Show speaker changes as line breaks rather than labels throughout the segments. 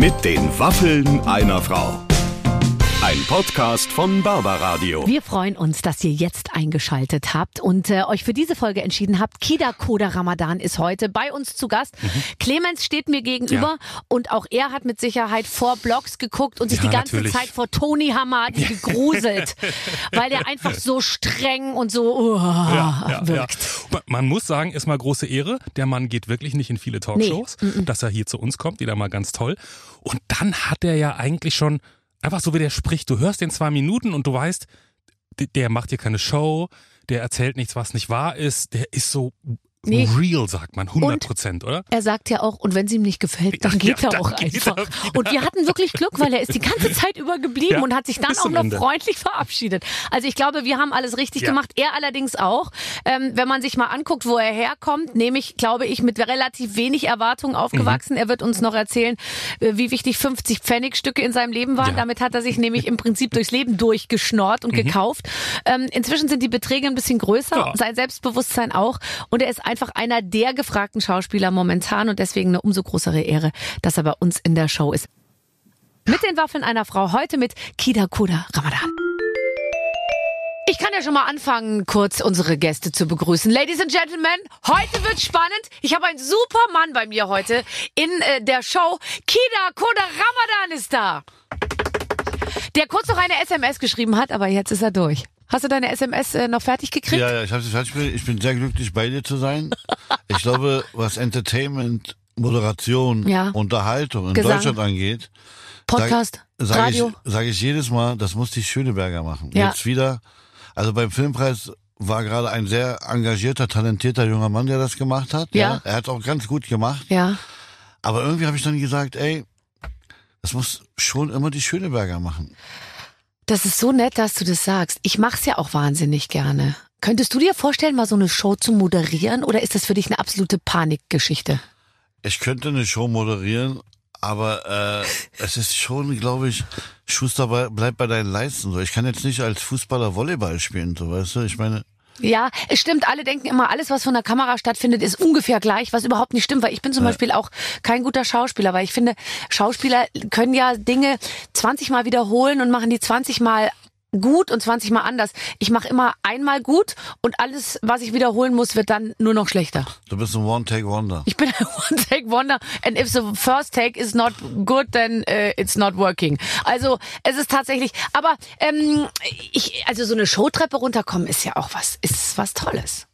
Mit den Waffeln einer Frau. Ein Podcast von Barbaradio.
Wir freuen uns, dass ihr jetzt eingeschaltet habt und äh, euch für diese Folge entschieden habt. Kida Koda Ramadan ist heute bei uns zu Gast.
Mhm.
Clemens steht mir gegenüber und auch er hat mit Sicherheit vor Blogs geguckt und sich
Ja,
die ganze
natürlich.
Zeit vor Tony Hamadi gegruselt, weil der einfach so streng und so uh, wirkt.
Ma- Man muss sagen, ist mal große Ehre. Der Mann geht wirklich nicht in viele Talkshows, dass er hier zu uns kommt, wieder mal ganz toll. Und dann hat er ja eigentlich schon, einfach so wie der spricht, du hörst den zwei Minuten und du weißt, der macht hier keine Show, der erzählt nichts, was nicht wahr ist, der ist so
Nee.
real, sagt man, 100 Prozent, oder?
Er sagt ja auch, und wenn es ihm nicht gefällt, dann
Ja,
geht er
dann
auch
geht
einfach.
er.
Und wir hatten wirklich Glück, weil er ist die ganze Zeit über geblieben
Ja,
und hat sich dann auch noch
Ende.
freundlich verabschiedet. Also ich glaube, wir haben alles richtig
Ja.
gemacht. Er allerdings auch. Ähm, wenn man sich mal anguckt, wo er herkommt, nämlich, glaube ich, mit relativ wenig Erwartungen aufgewachsen.
Mhm.
Er wird uns noch erzählen, äh, wie wichtig 50 Pfennigstücke in seinem Leben waren. Damit hat er sich nämlich im Prinzip durchs Leben durchgeschnort und gekauft. Ähm, inzwischen sind die Beträge ein bisschen größer,
Mhm.
Sein Selbstbewusstsein auch. Und er ist einfach einer der gefragten Schauspieler momentan und deswegen eine umso größere Ehre, dass er bei uns in der Show ist. Mit den Waffeln einer Frau, heute mit Kida Kuda Ramadan. Ich kann ja schon mal anfangen, kurz unsere Gäste zu begrüßen. Ladies and Gentlemen, heute wird spannend. Ich habe einen super Mann bei mir heute in äh, der Show. Kida Koda Ramadan ist da. Der kurz noch eine SMS geschrieben hat, aber jetzt ist er durch. Hast du deine SMS äh, noch fertig gekriegt?
Ja, ja, ich habe sie fertig gemacht. Ich bin sehr glücklich, bei dir zu sein. Ich glaube, was Entertainment, Moderation,
Ja.
Unterhaltung in
Gesang.
Deutschland angeht,
Podcast,
sag, sag
Radio.
ich, sag ich jedes Mal, das muss die Schöneberger machen.
Ja.
Jetzt wieder, also beim Filmpreis war gerade ein sehr engagierter, talentierter junger Mann, der das gemacht hat.
Ja.
Er hat auch ganz gut gemacht.
Ja.
Aber irgendwie habe ich dann gesagt, ey, das muss schon immer die Schöneberger machen.
Das ist so nett, dass du das sagst. Ich mach's ja auch wahnsinnig gerne. Könntest du dir vorstellen, mal so eine Show zu moderieren oder ist das für dich eine absolute Panikgeschichte?
Ich könnte eine Show moderieren, aber äh, es ist schon, glaube ich, Schuster bei, bleib bei deinen Leisten. So, ich kann jetzt nicht als Fußballer Volleyball spielen, so weißt du. Ich meine,
Ja, es stimmt. Alle denken immer, alles, was von der Kamera stattfindet, ist ungefähr gleich, was überhaupt nicht stimmt. Weil ich bin zum Beispiel auch kein guter Schauspieler, weil ich finde, Schauspieler können ja Dinge 20 Mal wiederholen und machen die 20 Mal gut und 20 Mal anders. Ich mache immer einmal gut und alles, was ich wiederholen muss, wird dann nur noch schlechter.
du bist ein One-Take-Wonder.
Ich bin ein One-Take-Wonder and if the first take is not good, then uh, it's not working. Also es ist tatsächlich, aber ähm, ich, also so eine Showtreppe runterkommen ist ja auch was, ist was Tolles.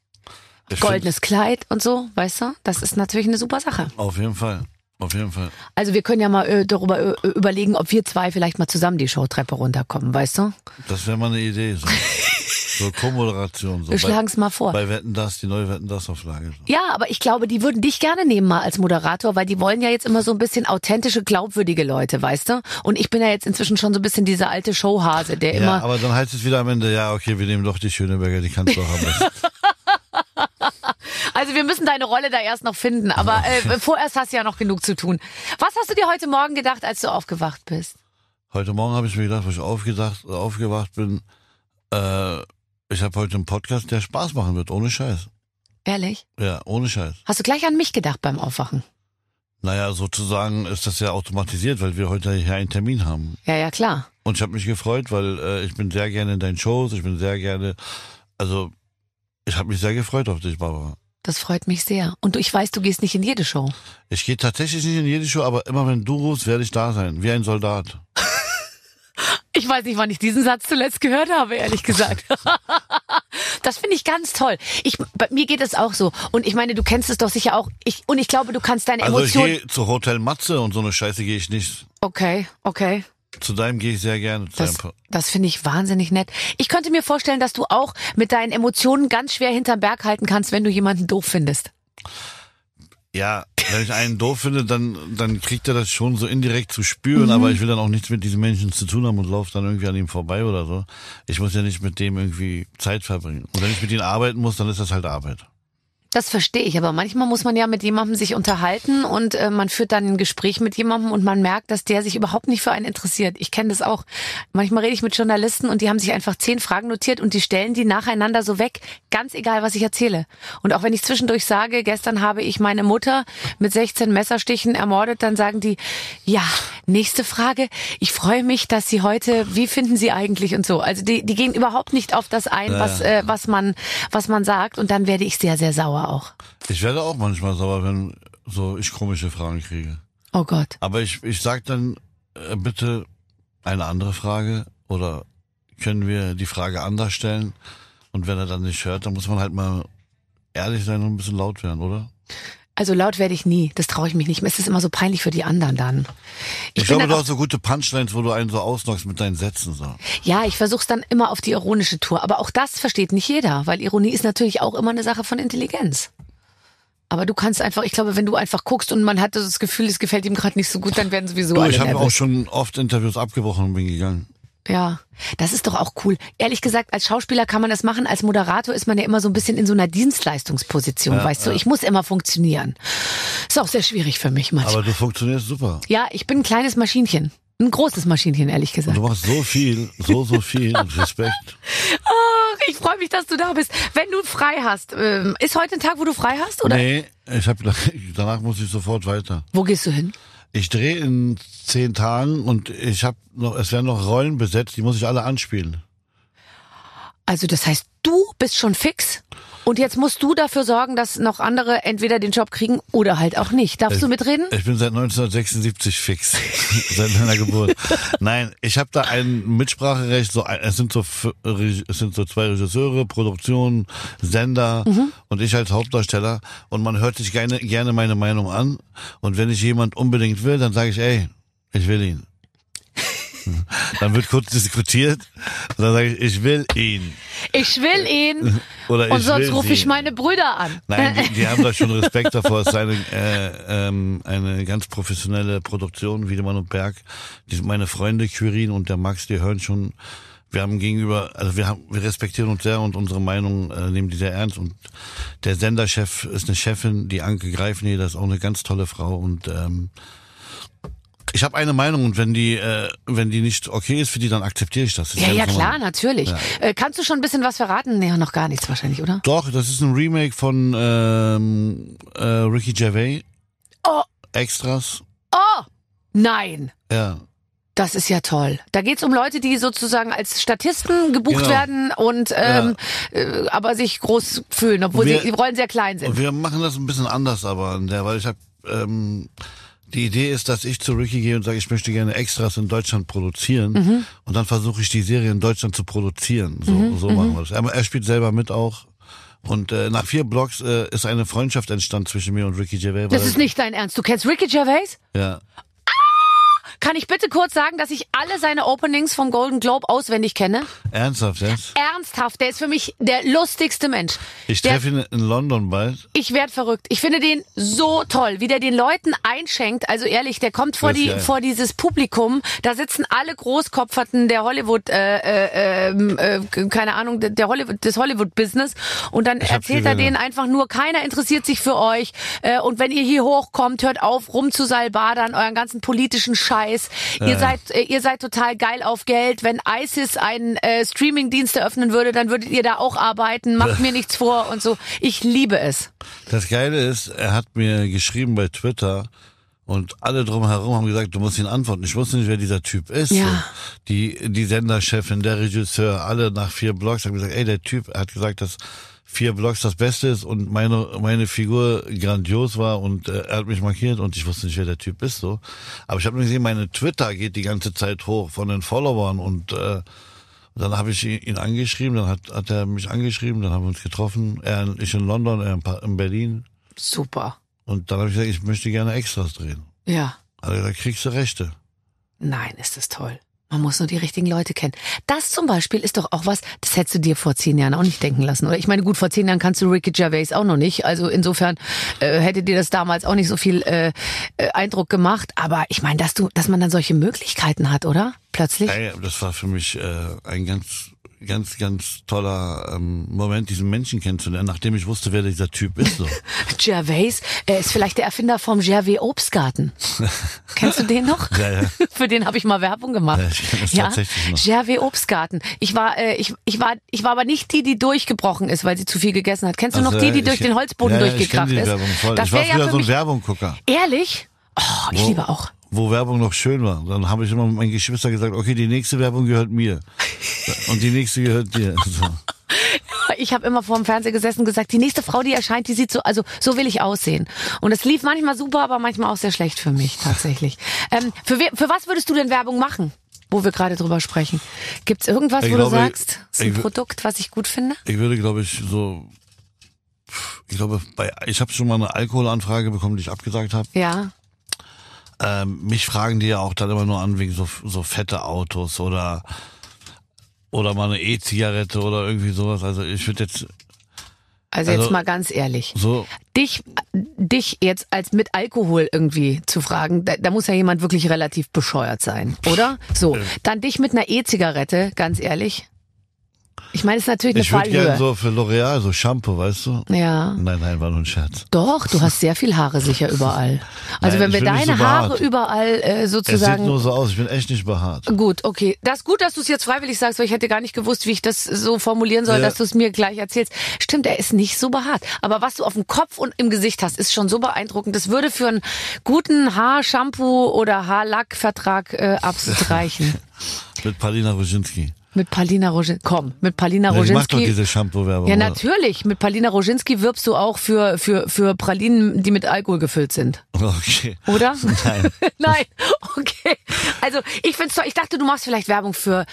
Ich
Goldenes Kleid und so, weißt du? Das ist natürlich eine super Sache.
Auf jeden Fall. Auf jeden Fall.
Also wir können ja mal äh, darüber äh, überlegen, ob wir zwei vielleicht mal zusammen die Showtreppe runterkommen, weißt du?
Das wäre mal eine Idee. So, so Co-Moderation. So
Wir schlagen's mal vor.
Bei Wetten das, die neue Wetten das Auflage. So.
Ja, aber ich glaube, die würden dich gerne nehmen mal als Moderator, weil die wollen ja jetzt immer so ein bisschen authentische, glaubwürdige Leute, weißt du? Und ich bin ja jetzt inzwischen schon so ein bisschen dieser alte Showhase, der
Ja,
immer
aber dann heißt es wieder am Ende, ja, okay, wir nehmen doch die Schöneberger, die kannst du auch haben.
Also wir müssen deine Rolle da erst noch finden, aber äh, vorerst hast du ja noch genug zu tun. Was hast du dir heute Morgen gedacht, als du aufgewacht bist?
Heute Morgen habe ich mir gedacht, wo ich aufgedacht, aufgewacht bin, äh, ich habe heute einen Podcast, der Spaß machen wird, ohne Scheiß.
Ehrlich?
Ja, ohne Scheiß.
Hast du gleich an mich gedacht beim Aufwachen?
Naja, sozusagen ist das ja automatisiert, weil wir heute hier einen Termin haben.
Ja, ja, klar.
Und ich habe mich gefreut, weil äh, ich bin sehr gerne in deinen Shows, ich bin sehr gerne, also ich habe mich sehr gefreut auf dich, Barbara.
Das freut mich sehr. Und ich weiß, du gehst nicht in jede Show.
Ich gehe tatsächlich nicht in jede Show, aber immer wenn du rufst, werde ich da sein, wie ein Soldat.
Ich weiß nicht, wann ich diesen Satz zuletzt gehört habe, ehrlich gesagt. Das finde ich ganz toll. Ich, bei mir geht es auch so. Und ich meine, du kennst es doch sicher auch. Ich, und ich glaube, du kannst deine
Also ich
Emotionen.
gehe zu Hotel Matze und so eine Scheiße gehe ich nicht.
Okay, okay.
Zu deinem gehe ich sehr gerne. Zu
Das,
deinem
das finde ich wahnsinnig nett. Ich könnte mir vorstellen, dass du auch mit deinen Emotionen ganz schwer hinterm Berg halten kannst, wenn du jemanden doof findest.
Ja, wenn ich einen doof finde, dann, dann kriegt er das schon so indirekt zu
Mhm.
spüren, aber ich will dann auch nichts mit diesen Menschen zu tun haben und laufe dann irgendwie an ihm vorbei oder so. Ich muss ja nicht mit dem irgendwie Zeit verbringen. Und wenn ich mit ihm arbeiten muss, dann ist das halt Arbeit.
Das verstehe ich, aber manchmal muss man ja mit jemandem sich unterhalten und äh, man führt dann ein Gespräch mit jemandem und man merkt, dass der sich überhaupt nicht für einen interessiert. Ich kenne das auch. Manchmal rede ich mit Journalisten und die haben sich einfach zehn Fragen notiert und die stellen die nacheinander so weg, ganz egal, was ich erzähle. Und auch wenn ich zwischendurch sage, gestern habe ich meine Mutter mit 16 Messerstichen ermordet, dann sagen die, ja, Nächste Frage. Ich freue mich, dass Sie heute, wie finden Sie eigentlich und so. Also die, die gehen überhaupt nicht auf das ein, was, äh, was man, was man sagt. Und dann werde ich sehr, sehr sauer auch.
Ich werde auch manchmal sauer, wenn so ich komische Fragen kriege.
Oh Gott.
Aber ich, ich sag dann äh, bitte eine andere Frage oder können wir die Frage anders stellen? Und wenn er dann nicht hört, dann muss man halt mal ehrlich sein und ein bisschen laut werden, oder?
Also laut werde ich nie. Das traue ich mich nicht. Es ist immer so peinlich für die anderen dann.
Ich,
bin
glaube, du hast so gute Punchlines, wo du einen so ausnockst mit deinen Sätzen. So.
Ja, ich versuch's dann immer auf die ironische Tour. Aber auch das versteht nicht jeder, weil Ironie ist natürlich auch immer eine Sache von Intelligenz. Aber du kannst einfach, ich glaube, wenn du einfach guckst und man hat das Gefühl, es gefällt ihm gerade nicht so gut, dann werden sowieso
Du,
alle
ich habe auch schon oft Interviews abgebrochen und bin gegangen.
Ja, das ist doch auch cool. Ehrlich gesagt, als Schauspieler kann man das machen. Als Moderator ist man ja immer so ein bisschen in so einer Dienstleistungsposition, weißt du? Ich muss immer funktionieren. Ist auch sehr schwierig für mich manchmal.
Aber du funktionierst super.
ja, ich bin ein kleines Maschinchen. Ein großes Maschinchen, ehrlich gesagt.
Du machst so viel, so, so viel. Respekt.
Ach, ich freue mich, dass du da bist. Wenn du frei hast, ähm, ist heute ein Tag, wo du frei hast? Oder
Nee, ich hab, danach muss ich sofort weiter.
wo gehst du hin?
Ich drehe in zehn Tagen und ich habe noch, es werden noch Rollen besetzt, die muss ich alle anspielen.
Also das heißt, du bist schon fix und jetzt musst du dafür sorgen, dass noch andere entweder den Job kriegen oder halt auch nicht. Darfst du mitreden?
Ich bin seit 1976 fix, seit meiner Geburt. Nein, ich habe da ein Mitspracherecht. So, es sind so es sind so zwei Regisseure, Produktion, Sender
Mhm.
und ich als Hauptdarsteller. Und man hört sich gerne, gerne meine Meinung an. Und wenn ich jemand unbedingt will, dann sage ich, ey, ich will ihn. Dann wird kurz diskutiert und dann sage ich, ich will ihn.
Ich will ihn
Oder
und
ich
sonst
will
rufe ich meine Brüder an.
Nein, die, die haben da schon Respekt davor. Es ist eine, äh, ähm, eine ganz professionelle Produktion, Wiedemann und Berg. Die, meine Freunde Quirin und der Max, die hören schon, wir haben gegenüber, also wir haben, wir respektieren uns sehr und unsere Meinung äh, nehmen die sehr ernst. Und der Senderchef ist eine Chefin, die Anke Greifneder, das ist auch eine ganz tolle Frau und ähm, ich habe eine Meinung und wenn die, äh, wenn die nicht okay ist für die, dann akzeptiere ich das. das
Ja, ja, klar, natürlich. Äh, kannst du schon ein bisschen was verraten? Nee, noch gar nichts wahrscheinlich, oder?
Doch, das ist ein Remake von ähm, äh, Ricky Gervais.
Oh.
Extras.
Oh, nein.
Ja.
Das ist ja toll. Da geht's um Leute, die sozusagen als Statisten gebucht
Genau.
werden und ähm, äh, aber sich groß fühlen, obwohl
Wir-
sie, die Rollen sehr klein sind.
Und wir machen das ein bisschen anders, aber an der, weil ich habe ähm, die Idee ist, dass ich zu Ricky gehe und sage, ich möchte gerne Extras in Deutschland produzieren
Mhm.
und dann versuche ich die Serie in Deutschland zu produzieren. So,
Mhm,
so machen wir das. Er, er spielt selber mit auch. Und äh, nach vier Blogs äh, ist eine Freundschaft entstanden zwischen mir und Ricky Gervais.
Das ist nicht dein Ernst. Du kennst Ricky Gervais?
Ja.
Kann ich bitte kurz sagen, dass ich alle seine Openings vom Golden Globe auswendig kenne?
Ernsthaft jetzt?
Ernsthaft, der ist für mich der lustigste Mensch.
Ich treffe ihn in London bald.
Ich werd verrückt. Ich finde den so toll, wie der den Leuten einschenkt. Also ehrlich, der kommt vor die
geil.
vor dieses Publikum. Da sitzen alle Großkopferten der Hollywood, äh, äh, ähm, äh, keine Ahnung, der- Hollywood, des Hollywood-Business. Und dann erzählt er denen einfach nur: Keiner interessiert sich für euch. Äh, und wenn ihr hier hochkommt, hört auf, rum zu salbadern, euren ganzen politischen Scheiß. Ihr seid, äh, ihr seid total geil auf Geld. Wenn ISIS einen äh, Streaming-Dienst eröffnen würde, dann würdet ihr da auch arbeiten. Macht mir nichts vor und so. Ich liebe es.
Das Geile ist, er hat mir geschrieben bei Twitter und alle drumherum haben gesagt, du musst ihn antworten. Ich wusste nicht, wer dieser Typ ist.
Ja.
Die, die Senderchefin, der Regisseur, alle nach vier Blogs haben gesagt, ey, der Typ, hat gesagt, dass vier Blogs das Beste ist und meine, meine Figur grandios war und äh, er hat mich markiert und ich wusste nicht, wer der Typ ist. so. Aber ich habe gesehen, meine Twitter geht die ganze Zeit hoch von den Followern und äh, dann habe ich ihn angeschrieben, dann hat, hat er mich angeschrieben, dann haben wir uns getroffen. Er, ich in London, er in in Berlin.
Super.
Und dann habe ich gesagt, ich möchte gerne Extras drehen.
Ja.
Er gesagt, kriegst du Rechte.
Nein, ist das toll. Man muss nur die richtigen Leute kennen. Das zum Beispiel ist doch auch was, das hättest du dir vor zehn Jahren auch nicht denken lassen. Oder ich meine, gut, vor zehn Jahren kannst du Ricky Gervais auch noch nicht. Also insofern äh, hätte dir das damals auch nicht so viel äh, äh, Eindruck gemacht. Aber ich meine, dass du, dass man dann solche Möglichkeiten hat, oder? Plötzlich.
Ey, das war für mich äh, ein ganz, ganz, ganz toller ähm, Moment, diesen Menschen kennenzulernen, nachdem ich wusste, wer dieser Typ ist. So.
Gervais, er ist vielleicht der Erfinder vom Gervais Obstgarten. Kennst du den noch?
Ja, ja.
Für den habe ich mal Werbung gemacht.
Ja, ich das tatsächlich noch.
Gervais Obstgarten. Ich war, äh, ich, ich war, ich war aber nicht die, die durchgebrochen ist, weil sie zu viel gegessen hat. Kennst du noch
Also,
die, die
ich
durch den Holzboden
ja, ja, ich
durchgekracht
die
ist?
Werbung voll.
Das
ich war
ja
früher
für
so ein
mich-
Werbunggucker.
Ehrlich? Oh, ich
Wo-
liebe auch.
Wo Werbung noch schön war. Dann habe ich immer mit meinen Geschwistern gesagt, okay, die nächste Werbung gehört mir. Und die nächste gehört dir. So.
Ich habe immer vor dem Fernseher gesessen und gesagt, die nächste Frau, die erscheint, die sieht so, also so will ich aussehen. Und es lief manchmal super, aber manchmal auch sehr schlecht für mich tatsächlich. Ähm, für, we- für was würdest du denn Werbung machen, wo wir gerade drüber sprechen? Gibt's irgendwas,
Ich
wo
glaube,
du sagst, das ist ein
ich
Produkt, was ich gut finde?
Ich würde, glaube ich, so, ich glaube, bei, ich habe schon mal eine Alkoholanfrage bekommen, die ich abgesagt habe.
Ja.
Ähm, mich fragen die ja auch dann immer nur an wegen so, so fette Autos oder oder mal eine E-Zigarette oder irgendwie sowas. Also ich würde jetzt
Also, jetzt
Also-
mal ganz ehrlich.
so,
Dich, dich jetzt als mit Alkohol irgendwie zu fragen, da, da muss ja jemand wirklich relativ bescheuert sein, oder? So, dann dich mit einer E-Zigarette, ganz ehrlich. Ich meine, es ist natürlich eine
ich würde gerne
Fallhöhe.
so für L'Oreal so Shampoo, weißt du?
ja.
Nein, nein, war nur ein Scherz.
Doch, du hast sehr viel Haare sicher überall. Also
Nein,
wenn wir
ich
deine
so
Haare überall äh,
Es sieht
sozusagen
nur so aus, ich bin echt nicht behaart.
Gut, okay. Das ist gut, dass du es jetzt freiwillig sagst, weil ich hätte gar nicht gewusst, wie ich das so formulieren soll,
Ja.
dass du es mir gleich erzählst. Stimmt, er ist nicht so behaart. Aber was du auf dem Kopf und im Gesicht hast, ist schon so beeindruckend. Das würde für einen guten Haarshampoo oder Haarlackvertrag äh, absolut reichen.
Mit Palina Roginski.
Mit Palina Roginski. Komm, mit Palina
Ja, die macht doch
Roginski.
diese Shampoo-Werbung.
Ja, natürlich. Mit Palina Roginski wirbst du auch für, für, für Pralinen, die mit Alkohol gefüllt sind.
Okay.
Oder?
Nein.
Nein, okay. Also ich find's toll. Ich dachte, du machst vielleicht Werbung für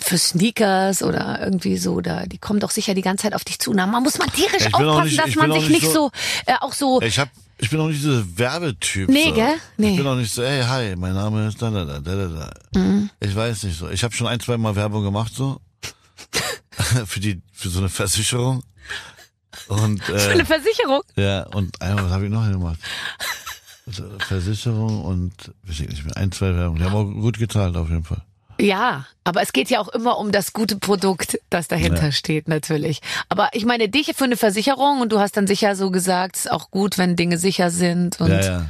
für Sneakers oder irgendwie so. Da die kommen doch sicher die ganze Zeit auf dich zu. Na, man muss man tierisch
Ja, ich
aufpassen,
nicht-
dass
ich
man sich
nicht
nicht so,
so-
äh, auch so.
Ich hab, ich bin auch nicht dieser Werbetyp.
Nee,
so.
gell? Nee.
Ich bin auch nicht so, hey, hi, mein Name ist da, da, da, da, da.
Mhm.
Ich weiß nicht so. Ich habe schon ein, zwei Mal Werbung gemacht so. für die, für so eine Versicherung. Und,
Für eine
äh,
Versicherung.
ja, und einmal, was habe ich noch gemacht? Also, Versicherung und, weiß ich nicht mehr, ein, zwei Werbung. Die haben auch gut gezahlt auf jeden Fall.
Ja, aber es geht ja auch immer um das gute Produkt, das dahinter
Ja.
steht, natürlich. Aber ich meine, dich für eine Versicherung und du hast dann sicher so gesagt, es ist auch gut, wenn Dinge sicher sind und
ja, ja.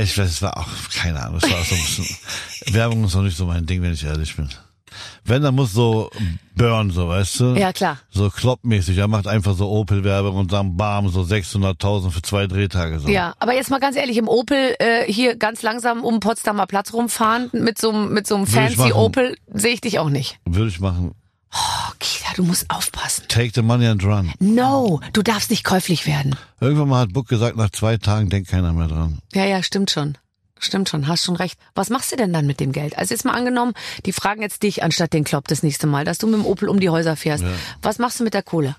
Ich weiß, es war auch, keine Ahnung, es war auch so ein bisschen, Werbung ist noch nicht so mein Ding, wenn ich ehrlich bin. Wenn, dann muss so Burn, so, weißt du?
Ja, klar.
So kloppmäßig. Er macht einfach so Opel-Werbung und dann bam, so 600.000 für zwei Drehtage. So.
Ja, aber jetzt mal ganz ehrlich, im Opel äh, hier ganz langsam um Potsdamer Platz rumfahren mit so einem mit so einem
Würde
fancy
machen.
Opel sehe ich dich auch nicht.
Würde ich machen.
Oh, Kida, du musst aufpassen.
Take the money and run.
No, du darfst nicht käuflich werden.
Irgendwann mal hat Buck gesagt, nach zwei Tagen denkt keiner mehr dran.
Ja, ja, stimmt schon. Stimmt schon, hast schon recht. Was machst du denn dann mit dem Geld? Also jetzt mal angenommen, die fragen jetzt dich anstatt den Klopp das nächste Mal, dass du mit dem Opel um die Häuser fährst.
Ja.
Was machst du mit der Kohle?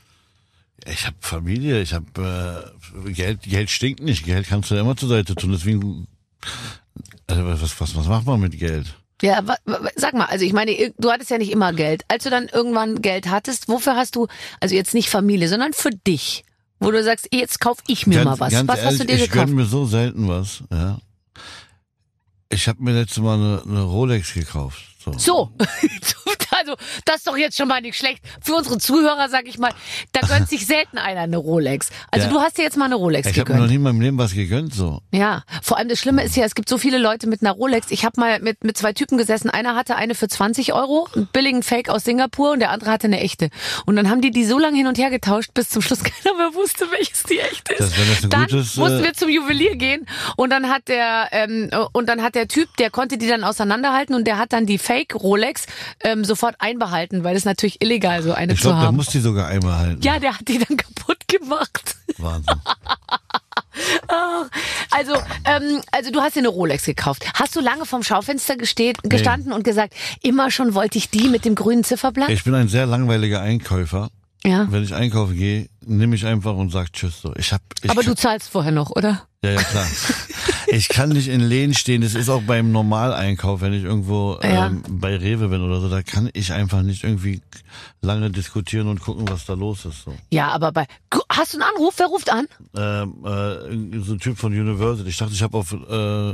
Ich habe Familie, ich habe äh, Geld, Geld stinkt nicht. Geld kannst du ja immer zur Seite tun. Deswegen, also was, was, was macht man mit Geld?
Ja, sag mal, also ich meine, du hattest ja nicht immer Geld. Als du dann irgendwann Geld hattest, wofür hast du, also jetzt nicht Familie, sondern für dich, wo du sagst, jetzt kauf ich mir mal was.
ganz
was hast du dir
ich
gekauft?
gönn mir so selten was. Ja. Ich habe mir letztes Mal eine, eine Rolex gekauft. So.
So, also das ist doch jetzt schon mal nicht schlecht. Für unsere Zuhörer, sag ich mal, da gönnt sich selten einer eine Rolex. Also
Ja.
du hast dir jetzt mal eine Rolex
Ich habe mir noch
gegönnt.
nie in meinem Leben was gegönnt. So.
Ja, vor allem das Schlimme ist ja, es gibt so viele Leute mit einer Rolex. Ich habe mal mit, mit zwei Typen gesessen. Einer hatte eine für 20 Euro, einen billigen Fake aus Singapur und der andere hatte eine echte. Und dann haben die die so lange hin und her getauscht, bis zum Schluss keiner mehr wusste, welches die echte ist.
Das, das
dann
gutes,
mussten
äh,
wir zum Juwelier gehen und dann hat der ähm, und dann hat der Typ, der konnte die dann auseinanderhalten und der hat dann die Fake Rolex ähm, sofort einbehalten, weil es natürlich illegal so eine
Ich
zu
glaube, der
haben.
muss die sogar einmal halten.
Ja, der hat die dann kaputt gemacht.
Wahnsinn.
Also, ähm, also du hast dir eine Rolex gekauft. Hast du lange vorm Schaufenster gestanden und gesagt, immer schon wollte ich die mit dem grünen Zifferblatt?
Ich bin ein sehr langweiliger Einkäufer.
ja.
Wenn ich einkaufen gehe, nehme ich einfach und sag Tschüss. So. Ich hab, ich
Aber du zahlst vorher noch, oder?
Ja, ja, klar. ich kann nicht in Läden stehen. Das ist auch beim Normaleinkauf, wenn ich irgendwo
Ja.
ähm, bei Rewe bin oder so. Da kann ich einfach nicht irgendwie lange diskutieren und gucken, was da los ist. So.
Ja, aber bei. Hast du einen Anruf? Wer ruft an?
Ähm, äh, so ein Typ von Universal. Ich dachte, ich habe auf äh,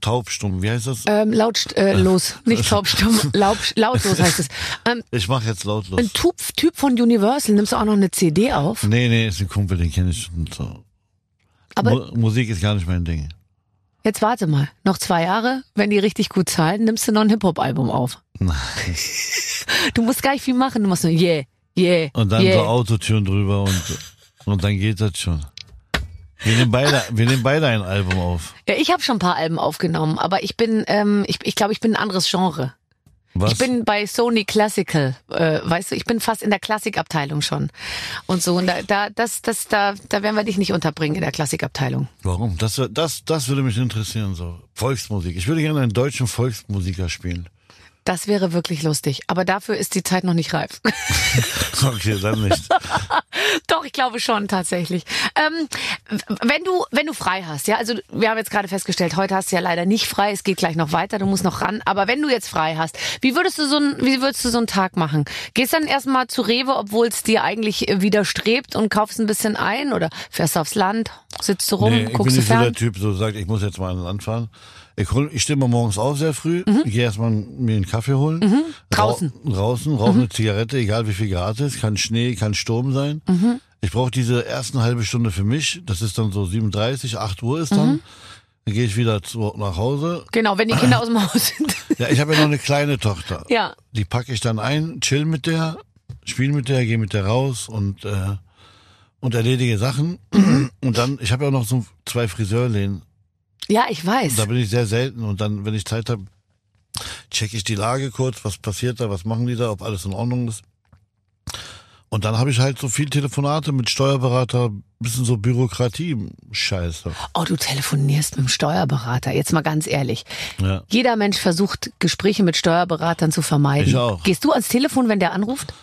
taubstumm. Wie heißt das?
Ähm, laut, äh, los. Nicht taubstumm, laut, lautlos heißt es. Ähm,
Ich mache jetzt lautlos.
ein Typ, typ von Universal, nimmst du auch noch eine CD auf?
Nee, nee, ist ein Kumpel, den kenne ich. Und so.
Aber
Mu Musik ist gar nicht mein Ding.
jetzt warte mal. Noch zwei Jahre, wenn die richtig gut zahlen, nimmst du noch ein Hip-Hop-Album auf.
Nein.
Du musst gar nicht viel machen. Du machst nur yeah, yeah,
Und dann
yeah.
so Autotüren drüber und, und dann geht das schon. Wir nehmen beide, wir nehmen beide ein Album auf.
Ja, ich habe schon ein paar Alben aufgenommen, aber ich bin, ähm, ich, ich glaube, ich bin ein anderes Genre.
Was?
Ich bin bei Sony Classical, äh, weißt du, ich bin fast in der Klassikabteilung schon. Und so, und da, da, das, das, da, da werden wir dich nicht unterbringen in der Klassikabteilung.
Warum? Das, das, das würde mich interessieren, so. Volksmusik. Ich würde gerne einen deutschen Volksmusiker spielen.
Das wäre wirklich lustig. Aber dafür ist die Zeit noch nicht reif.
Okay, dann nicht.
Doch, ich glaube schon tatsächlich. Ähm, wenn du wenn du frei hast, ja, also wir haben jetzt gerade festgestellt, heute hast du ja leider nicht frei. Es geht gleich noch weiter. Du musst noch ran. Aber wenn du jetzt frei hast, wie würdest du so ein wie würdest du so einen Tag machen? Gehst dann erstmal zu Rewe, obwohl es dir eigentlich äh, widerstrebt und kaufst ein bisschen ein oder fährst du aufs Land, sitzt du rum,
nee, ich bin
guckst du
nicht so der
fern?
Typ, so sagt, ich muss jetzt mal ans Land fahren. Ich, hol, ich stehe mal morgens auf sehr früh, gehe erstmal mir einen Kaffee holen.
Mhm. Draußen. Mhm.
Ra draußen, rauche eine Zigarette, egal wie viel Grad es ist. Kann Schnee, kann Sturm sein.
Mhm.
Ich brauche diese ersten halbe Stunde für mich. Das ist dann so 37, 8 Uhr ist dann. Dann gehe ich wieder zu, nach Hause.
Genau, wenn die Kinder aus dem Haus sind.
Ja, ich habe ja noch eine kleine Tochter.
ja.
Die packe ich dann ein, chill mit der, spiel mit der, gehe mit der raus und äh, und erledige Sachen. Und dann, ich habe ja noch so zwei Friseurläden.
Ja, ich weiß.
Da bin ich sehr selten und dann, wenn ich Zeit habe, checke ich die Lage kurz, was passiert da, was machen die da, ob alles in Ordnung ist. Und dann habe ich halt so viel Telefonate mit Steuerberater, bisschen so Bürokratie-Scheiße.
Oh, du telefonierst mit dem Steuerberater. Jetzt mal ganz ehrlich.
Ja.
Jeder Mensch versucht, Gespräche mit Steuerberatern zu vermeiden.
Ich auch.
Gehst du ans Telefon, wenn der anruft?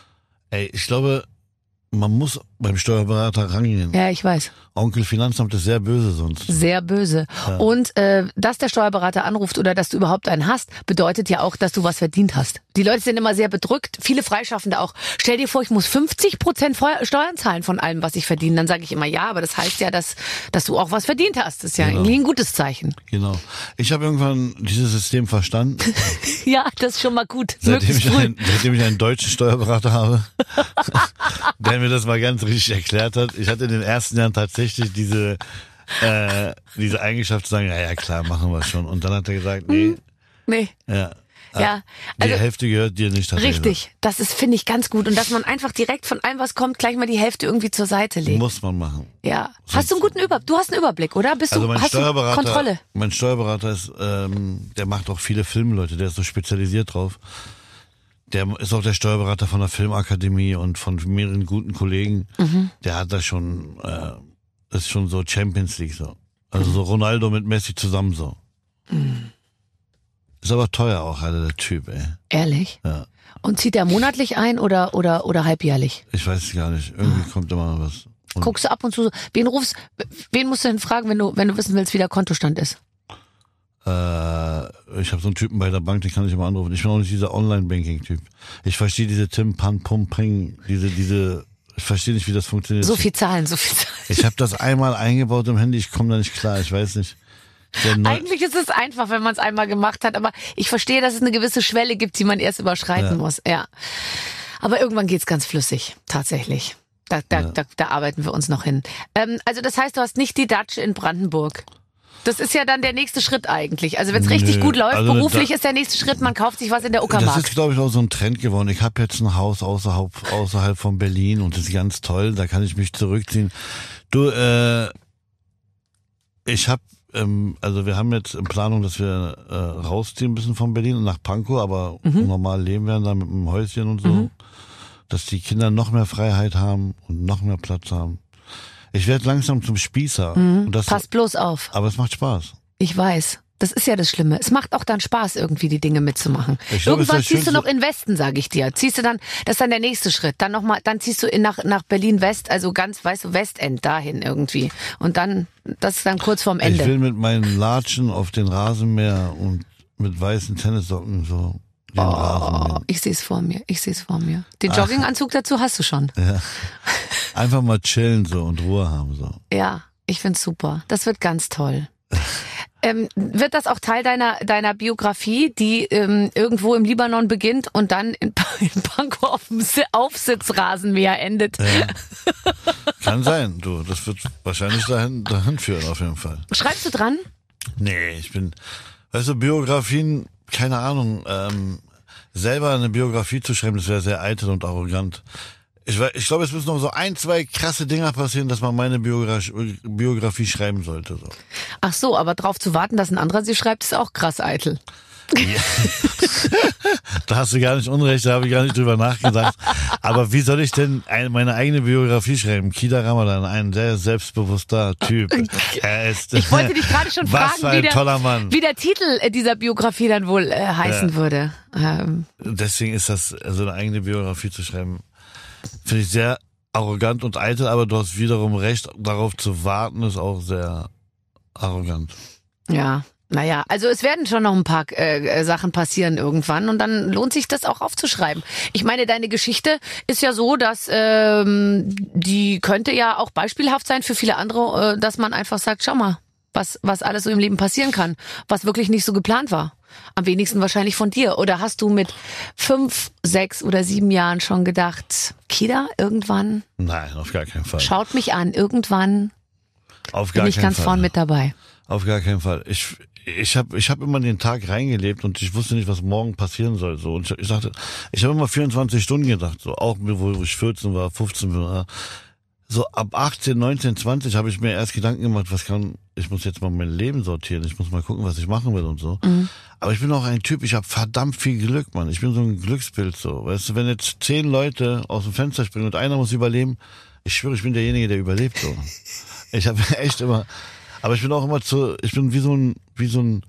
Ey, ich glaube, man muss beim Steuerberater rangehen.
Ja, ich weiß.
Onkel Finanzamt ist sehr böse sonst.
Sehr böse. Und äh, dass der Steuerberater anruft oder dass du überhaupt einen hast, bedeutet ja auch, dass du was verdient hast. Die Leute sind immer sehr bedrückt, viele Freischaffende auch. Stell dir vor, ich muss 50 Prozent Steuern zahlen von allem, was ich verdiene. Dann sage ich immer, ja, aber das heißt ja, dass, dass du auch was verdient hast. Das ist ja
Genau.
irgendwie ein gutes Zeichen.
Genau. Ich habe irgendwann dieses System verstanden,
Ja, das ist schon mal gut.
seitdem ich, einen, seitdem ich einen deutschen Steuerberater habe, der mir das mal ganz richtig erklärt hat. Ich hatte in den ersten Jahren tatsächlich diese äh, diese Eigenschaft zu sagen, ja, ja, klar, machen wir schon. Und dann hat er gesagt, nee,
Nee.
ja,
Ja,
die
also
Hälfte gehört dir nicht.
richtig. Das ist, finde ich, ganz gut. Und dass man einfach direkt von allem, was kommt, gleich mal die Hälfte irgendwie zur Seite legt.
Muss man machen.
Ja. Hast du einen guten Überblick? Du hast einen Überblick, oder? Bist
Also
du,
mein
hast du
Steuerberater,
Kontrolle?
mein Steuerberater ist, ähm, der macht auch viele Filme, Leute, der ist so spezialisiert drauf. Der ist auch der Steuerberater von der Filmakademie und von mehreren guten Kollegen.
Mhm.
Der hat da schon, äh, ist schon so Champions League so. Also so Ronaldo mit Messi zusammen so.
Mhm.
Ist aber teuer auch, Alter, der Typ, ey.
Ehrlich?
Ja.
Und zieht er monatlich ein oder, oder, oder halbjährlich?
Ich weiß es gar nicht. Irgendwie kommt immer was. Und,
Guckst du ab und zu, so- wen rufst, wen musst du denn fragen, wenn du, wenn du wissen willst, wie der Kontostand ist?
äh, ich habe so einen Typen bei der Bank, den kann ich immer anrufen. Ich bin auch nicht dieser Online-Banking-Typ. Ich verstehe diese Tim Pan Pum Pring, diese, diese, ich verstehe nicht, wie das funktioniert.
So viel Zahlen, so viel Zahlen.
Ich habe das einmal eingebaut im Handy, ich komme da nicht klar, ich weiß nicht.
Eigentlich ist es einfach, wenn man es einmal gemacht hat, aber ich verstehe, dass es eine gewisse Schwelle gibt, die man erst überschreiten
Ja.
muss. Ja. Aber irgendwann geht's ganz flüssig, tatsächlich. Da, da, da, da arbeiten wir uns noch hin. Ähm, also das heißt, du hast nicht die Datsche in Brandenburg. Das ist ja dann der nächste Schritt eigentlich. Also wenn es richtig gut läuft,
also
beruflich
da-
ist der nächste Schritt, man kauft sich was in der
das
Uckermark.
ist, glaube ich, auch so ein Trend geworden. Ich habe jetzt ein Haus außerhalb, außerhalb von Berlin und das ist ganz toll. Da kann ich mich zurückziehen. Du, äh, ich habe, ähm, also wir haben jetzt in Planung, dass wir äh, rausziehen bisschen von Berlin und nach Pankow, aber
Mhm.
normal leben werden da mit einem Häuschen und so. Dass die Kinder noch mehr Freiheit haben und noch mehr Platz haben. Ich werde langsam zum Spießer.
Mhm. Pass bloß auf.
aber es macht Spaß.
Ich weiß. Das ist ja das Schlimme. Es macht auch dann Spaß, irgendwie die Dinge mitzumachen.
Ich es
Irgendwann ziehst du noch in Westen, sage ich dir. Ziehst du dann, das ist dann der nächste Schritt. Dann noch mal, dann ziehst du in nach, nach Berlin West, also ganz, weißt du, Westend dahin irgendwie. Und dann, das ist dann kurz vorm
Ich
Ende.
will mit meinen Latschen auf den Rasenmäher und mit weißen Tennissocken so
Oh, ich sehe es vor mir. Ich sehe es vor mir. Den Jogginganzug dazu hast du schon.
Ja. Einfach mal chillen so und Ruhe haben so.
Ja, ich find's super. Das wird ganz toll. Ähm, wird das auch Teil deiner deiner Biografie, die ähm, irgendwo im Libanon beginnt und dann in, in Pankow auf dem Si- Aufsitzrasenmäher endet?
Ja. Kann sein, du. Das wird wahrscheinlich dahin, dahin führen auf jeden Fall.
Schreibst du dran?
Nee, ich bin, weißt du, Biografien, keine Ahnung, ähm, selber eine Biografie zu schreiben, das wäre sehr eitel und arrogant. Ich, ich glaube, es müssen noch so ein, zwei krasse Dinger passieren, dass man meine Biografie, Biografie schreiben sollte. So.
Ach so, aber drauf zu warten, dass ein anderer sie schreibt, ist auch krass eitel.
Da hast du gar nicht Unrecht, da habe ich gar nicht drüber nachgedacht. Aber wie soll ich denn eine, meine eigene Biografie schreiben? Kida Ramadan, ein sehr selbstbewusster Typ. Er ist,
Ich wollte dich gerade schon fragen, wie, der, wie der Titel äh, dieser Biografie dann wohl äh, heißen
Ja.
würde. Ähm,
Deswegen ist das, so eine eigene Biografie zu schreiben, finde ich sehr arrogant und eitel, aber du hast wiederum recht, darauf zu warten, ist auch sehr arrogant.
ja. Naja, also es werden schon noch ein paar äh, äh, Sachen passieren irgendwann und dann lohnt sich das auch aufzuschreiben. Ich meine, deine Geschichte ist ja so, dass ähm, die könnte ja auch beispielhaft sein für viele andere, äh, dass man einfach sagt, schau mal, was, was alles so im Leben passieren kann, was wirklich nicht so geplant war. Am wenigsten wahrscheinlich von dir. Oder hast du mit fünf, sechs oder sieben Jahren schon gedacht, Kida, irgendwann
Nein, auf gar keinen Fall.
schaut mich an, irgendwann
auf gar
bin ich ganz
Fall.
vorn mit dabei.
Auf gar keinen Fall. Ich ich habe ich hab immer den Tag reingelebt und ich wusste nicht, was morgen passieren soll. So und ich, ich dachte, ich habe immer 24 Stunden gedacht, so auch wo ich 14 war, 15 war. So ab 18, 19, 20 habe ich mir erst Gedanken gemacht, was kann ich muss jetzt mal mein Leben sortieren, ich muss mal gucken, was ich machen will und so. Aber ich bin auch ein Typ, ich habe verdammt viel Glück, Mann. Ich bin so ein Glücksbild so. Weißt du, wenn jetzt zehn Leute aus dem Fenster springen und einer muss überleben, ich schwöre, ich bin derjenige, der überlebt so. Ich habe echt immer, aber ich bin auch immer zu, ich bin wie so ein, wie so ein,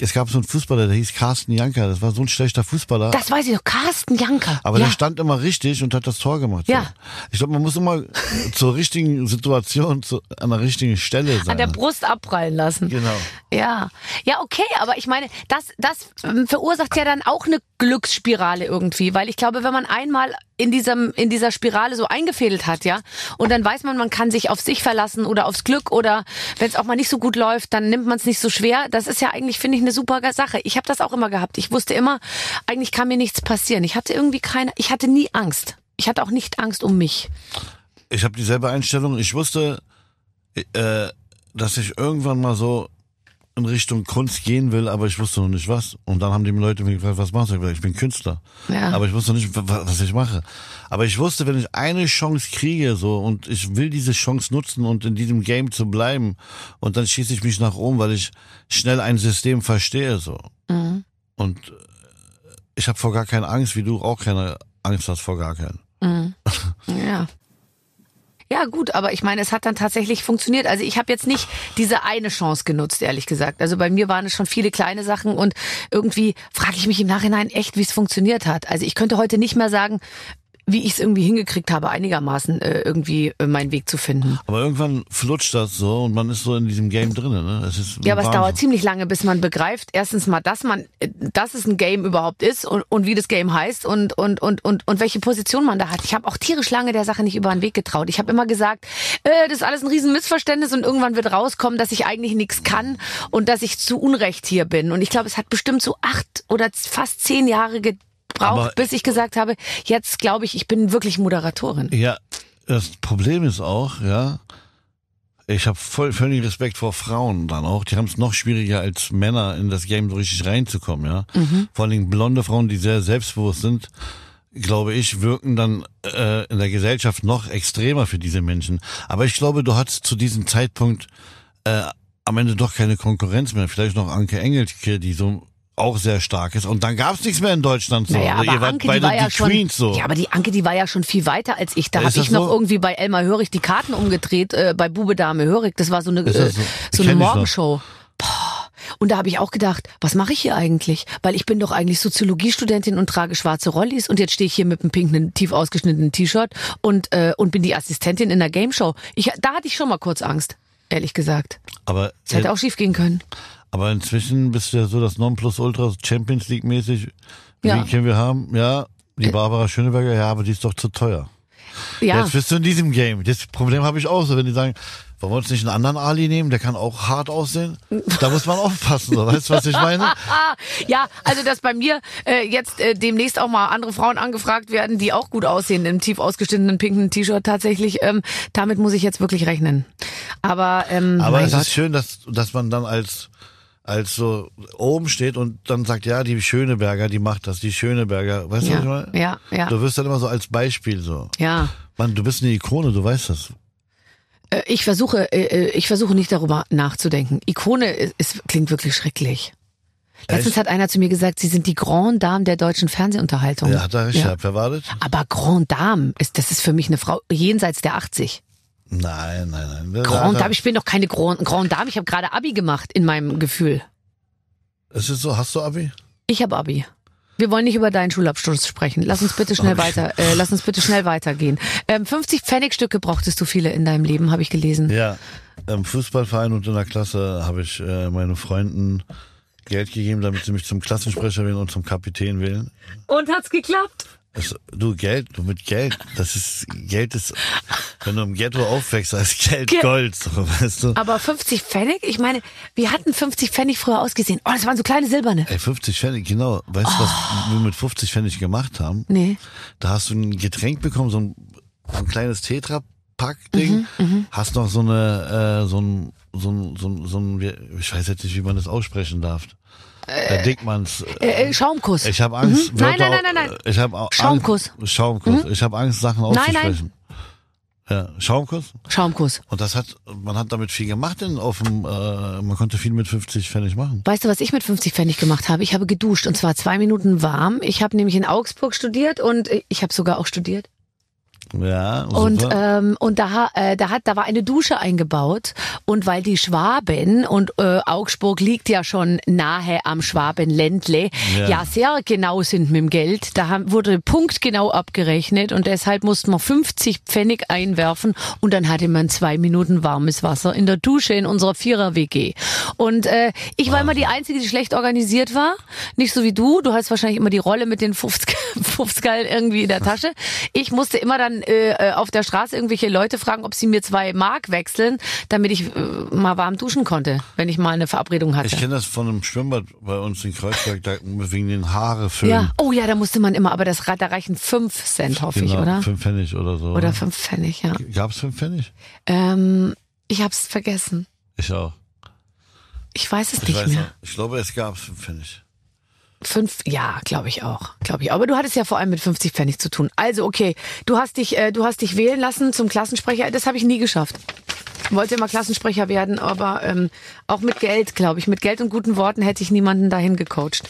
es gab so einen Fußballer, der hieß Carsten Janker, das war so ein schlechter Fußballer.
Das weiß ich doch, Carsten Janker.
aber
ja.
der stand immer richtig und hat das Tor gemacht.
Ja.
So. Ich glaube, man muss immer zur richtigen Situation, zu, an der richtigen Stelle sein.
an der Brust abprallen lassen.
genau.
Ja, ja, okay, aber ich meine, das, das ähm, verursacht ja dann auch eine Glücksspirale irgendwie, weil ich glaube, wenn man einmal in diesem in dieser Spirale so eingefädelt hat, ja, und dann weiß man, man kann sich auf sich verlassen oder aufs Glück oder wenn es auch mal nicht so gut läuft, dann nimmt man es nicht so schwer. Das ist ja eigentlich finde ich eine super Sache. Ich habe das auch immer gehabt. Ich wusste immer, eigentlich kann mir nichts passieren. Ich hatte irgendwie keine, ich hatte nie Angst. Ich hatte auch nicht Angst um mich.
Ich habe dieselbe Einstellung. Ich wusste, äh, dass ich irgendwann mal so in Richtung Kunst gehen will, aber ich wusste noch nicht was. Und dann haben die Leute mich gefragt, was machst du? Ich gesagt, ich bin Künstler.
Ja.
Aber ich wusste noch nicht, wa- wa- was ich mache. Aber ich wusste, wenn ich eine Chance kriege, so, und ich will diese Chance nutzen und in diesem Game zu bleiben, und dann schieße ich mich nach oben, weil ich schnell ein System verstehe, so.
Mhm.
Und äh, ich habe vor gar keine Angst, wie du auch keine Angst hast vor gar keinen.
Ja. Ja, gut, aber ich meine, es hat dann tatsächlich funktioniert. Also ich habe jetzt nicht diese eine Chance genutzt, ehrlich gesagt. Also bei mir waren es schon viele kleine Sachen und irgendwie frage ich mich im Nachhinein echt, wie es funktioniert hat. Also ich könnte heute nicht mehr sagen, wie ich es irgendwie hingekriegt habe, einigermaßen äh, irgendwie äh, meinen Weg zu finden.
Aber irgendwann flutscht das so und man ist so in diesem Game drinne, ne? Es
Ja, aber es
Wahnsinn.
dauert ziemlich lange, bis man begreift, erstens mal, dass man, äh, dass es ein Game überhaupt ist und, und wie das Game heißt und, und, und, und, und welche Position man da hat. Ich habe auch tierisch lange der Sache nicht über den Weg getraut. Ich habe immer gesagt, äh, das ist alles ein Riesenmissverständnis und irgendwann wird rauskommen, dass ich eigentlich nichts kann und dass ich zu Unrecht hier bin. Und ich glaube, es hat bestimmt so acht oder fast zehn Jahre gebraucht,
Aber-
bis ich gesagt habe, jetzt glaube ich, ich bin wirklich Moderatorin.
Ja, das Problem ist auch, ja, ich habe voll völlig Respekt vor Frauen dann auch. Die haben es noch schwieriger als Männer in das Game so richtig reinzukommen, ja.
Mhm.
Vor allem blonde Frauen, die sehr selbstbewusst sind, glaube ich, wirken dann äh, in der Gesellschaft noch extremer für diese Menschen. Aber ich glaube, du hattest zu diesem Zeitpunkt äh, am Ende doch keine Konkurrenz mehr. Vielleicht noch Anke Engelke, die so auch sehr stark ist. Und dann gab es nichts mehr in Deutschland so.
Naja, aber
Ihr wart
Anke,
beide
die war ja
die
schon,
Queens so.
Ja, aber die Anke, die war ja schon viel weiter als ich. Da habe ich noch
so?
irgendwie bei Elmar Hörig die Karten umgedreht, äh, bei Bube Dame Hörig. Das war so eine, äh,
so?
so eine. Morgenshow. Und da habe ich auch gedacht, was mache ich hier eigentlich? Weil ich bin doch eigentlich Soziologiestudentin und trage schwarze Rollis und jetzt stehe ich hier mit einem pinken, tief ausgeschnittenen T-Shirt und, äh, und bin die Assistentin in der Game Show. Ich, da hatte ich schon mal kurz Angst, ehrlich gesagt.
Aber
Es hätte auch schief gehen können.
Aber inzwischen bist du ja so das Nonplusultra Champions League mäßig.
Ja.
Wie können wir haben? Ja, die Barbara Schöneberger, ja, aber die ist doch zu teuer.
Ja.
Jetzt bist du in diesem Game. Das Problem habe ich auch so, wenn die sagen, wollen wir uns nicht einen anderen Ali nehmen, der kann auch hart aussehen? Da muss man aufpassen, so. weißt du, was ich meine?
Ja, also dass bei mir äh, jetzt äh, demnächst auch mal andere Frauen angefragt werden, die auch gut aussehen im tief ausgeschnittenen pinken T-Shirt tatsächlich. Ähm, damit muss ich jetzt wirklich rechnen. Aber, ähm,
Aber es
Gott.
ist schön, dass, dass man dann als, als so oben steht und dann sagt, ja, die Schöneberger, die macht das, die Schöneberger. Weißt du, was ich
Ja,
meine?
ja, ja.
Du wirst dann immer so als Beispiel so.
Ja.
Mann, du bist eine Ikone, du weißt das.
Äh, Ich versuche, äh, äh, ich versuche nicht darüber nachzudenken. Ikone ist, klingt wirklich schrecklich. Letztens
Echt?
hat einer zu mir gesagt, sie sind die Grand Dame der deutschen Fernsehunterhaltung.
Ja, hat er recht
Ja.
das?
Aber Grand Dame, ist, das ist für mich eine Frau jenseits der 80.
Nein, nein, nein.
Grand? Dame, ich bin doch keine Grand, Grand Dame, ich habe gerade Abi gemacht in meinem Gefühl.
Es ist so, hast du Abi?
Ich habe Abi. Wir wollen nicht über deinen Schulabschluss sprechen. Lass uns bitte schnell
Okay.
weiter, äh, lass uns bitte schnell weitergehen. Ähm, 50 Pfennigstücke brauchtest du viele in deinem Leben, habe ich gelesen.
Ja. Im Fußballverein und in der Klasse habe ich äh, meinen Freunden Geld gegeben, damit sie mich zum Klassensprecher wählen und zum Kapitän wählen.
Und hat's geklappt?
Es, du Geld, du mit Geld, das ist Geld ist, wenn du im Ghetto aufwächst, ist Geld
Ge-
Gold, so, weißt du?
Aber 50 Pfennig? Ich meine, wie hatten 50 Pfennig früher ausgesehen? Oh, das waren so kleine silberne.
Ey, 50 Pfennig, genau. Weißt du, was wir mit 50 Pfennig gemacht haben?
Nee.
Da hast du ein Getränk bekommen, so ein, so ein kleines Tetra-Pack-Ding.
Mhm,
hast noch so eine, äh, so ein, so ein, so ein, so ein, ich weiß jetzt nicht, wie man das aussprechen darf. Äh, Dickmanns. Äh,
Äh, äh, Schaumkuss.
ich habe Angst.
Mhm. Nein, nein, nein, nein, nein.
Ich habe au-
Schaumkuss. Mhm.
Angst, Schaumkuss. Ich habe Angst, Sachen
Nein, nein.
auszusprechen. Ja, Schaumkuss.
Schaumkuss.
Und das hat, man hat damit viel gemacht, denn auf dem, äh, man konnte viel mit 50 Pfennig machen.
Weißt du, was ich mit 50 Pfennig gemacht habe? Ich habe geduscht und zwar zwei Minuten warm. Ich habe nämlich in Augsburg studiert und ich habe sogar auch studiert.
Ja,
Und ähm, und da äh, da hat da war eine Dusche eingebaut und weil die Schwaben und äh, Augsburg liegt ja schon nahe am Schwabenländle ja.
Ja.
sehr genau sind mit dem Geld, da haben, wurde punktgenau abgerechnet und deshalb musste man 50 Pfennig einwerfen und dann hatte man zwei Minuten warmes Wasser in der Dusche in unserer Vierer WG und äh, ich war immer die einzige, die schlecht organisiert war, nicht so wie du, du hast wahrscheinlich immer die Rolle mit den 50 50 irgendwie in der Tasche. Ich musste immer dann äh, auf der Straße irgendwelche Leute fragen, ob sie mir zwei Mark wechseln, damit ich äh, mal warm duschen konnte, wenn ich mal eine Verabredung hatte.
Ich kenne das von einem Schwimmbad bei uns in Kreuzberg, da, wegen den Haare füllen.
ja, oh ja, da musste man immer, aber das da reichen fünf Cent, hoffe ich,
Genau,
oder?
Fünf Pfennig oder so.
Oder fünf Pfennig, ja.
Gab's fünf Pfennig?
Ähm, ich hab's vergessen.
Ich auch.
Ich weiß es
Ich
nicht
weiß
mehr.
auch. Ich glaube, es gab fünf Pfennig.
Fünf, ja, glaube ich auch, glaube ich. Aber du hattest ja vor allem mit 50 Pfennig zu tun. Also okay, du hast dich, äh, du hast dich wählen lassen zum Klassensprecher. Das habe ich nie geschafft. Wollte immer Klassensprecher werden, aber ähm, auch mit Geld, glaube ich. Mit Geld und guten Worten hätte ich niemanden dahin gecoacht.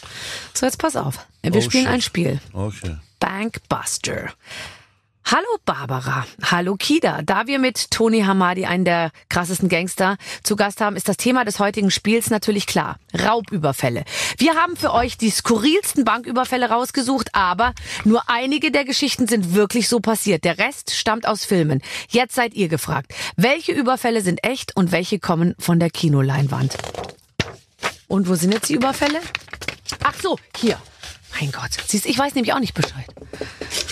So, jetzt pass auf. Wir
Oh,
spielen
shit.
ein Spiel.
Okay.
Bankbuster. Hallo Barbara, hallo Kida. Da wir mit Tony Hamadi einen der krassesten Gangster zu Gast haben, ist das Thema des heutigen Spiels natürlich klar. Raubüberfälle. Wir haben für euch die skurrilsten Banküberfälle rausgesucht, aber nur einige der Geschichten sind wirklich so passiert. Der Rest stammt aus Filmen. Jetzt seid ihr gefragt. Welche Überfälle sind echt und welche kommen von der Kinoleinwand? Und wo sind jetzt die Überfälle? Ach so, hier. Mein Gott. Siehst, ich weiß nämlich auch nicht Bescheid.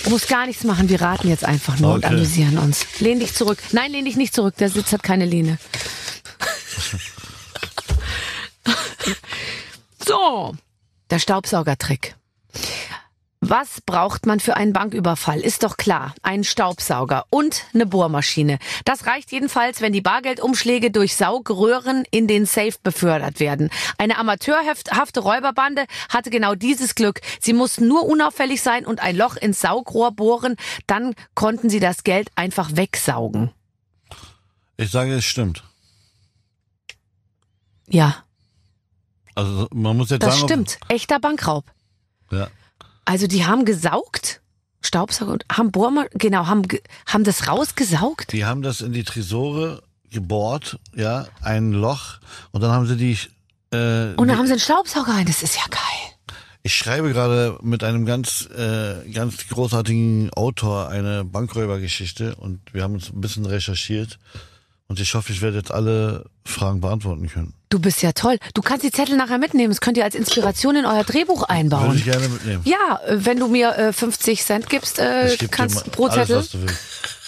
Du musst gar nichts machen. Wir raten jetzt einfach nur und
Okay.
amüsieren uns. Lehn dich zurück. Nein, lehn dich nicht zurück. Der Sitz hat keine Lehne. so. Der Staubsaugertrick. Was braucht man für einen Banküberfall? Ist doch klar. Ein Staubsauger und eine Bohrmaschine. Das reicht jedenfalls, wenn die Bargeldumschläge durch Saugröhren in den Safe befördert werden. Eine amateurhafte Räuberbande hatte genau dieses Glück. Sie mussten nur unauffällig sein und ein Loch ins Saugrohr bohren. Dann konnten sie das Geld einfach wegsaugen.
Ich sage, es stimmt.
Ja,
Also man muss jetzt
das
sagen, ob-
stimmt. Echter Bankraub.
Ja.
Also die haben gesaugt, Staubsauger und haben Bohrma genau, haben, haben das rausgesaugt.
Die haben das in die Tresore gebohrt, ja, ein Loch, und dann haben sie die. Äh,
Und dann haben sie einen Staubsauger rein. Das ist ja geil.
ich schreibe gerade mit einem ganz, äh, ganz großartigen Autor eine Bankräubergeschichte und wir haben uns ein bisschen recherchiert und ich hoffe, ich werde jetzt alle Fragen beantworten können.
Du bist ja toll. Du kannst die Zettel nachher mitnehmen. Das könnt ihr als Inspiration in euer Drehbuch
Würde
einbauen.
ich gerne mitnehmen.
Ja, äh, wenn du mir äh, 50 Cent gibst, äh,
dir
kannst pro
alles,
Zettel.
was du willst.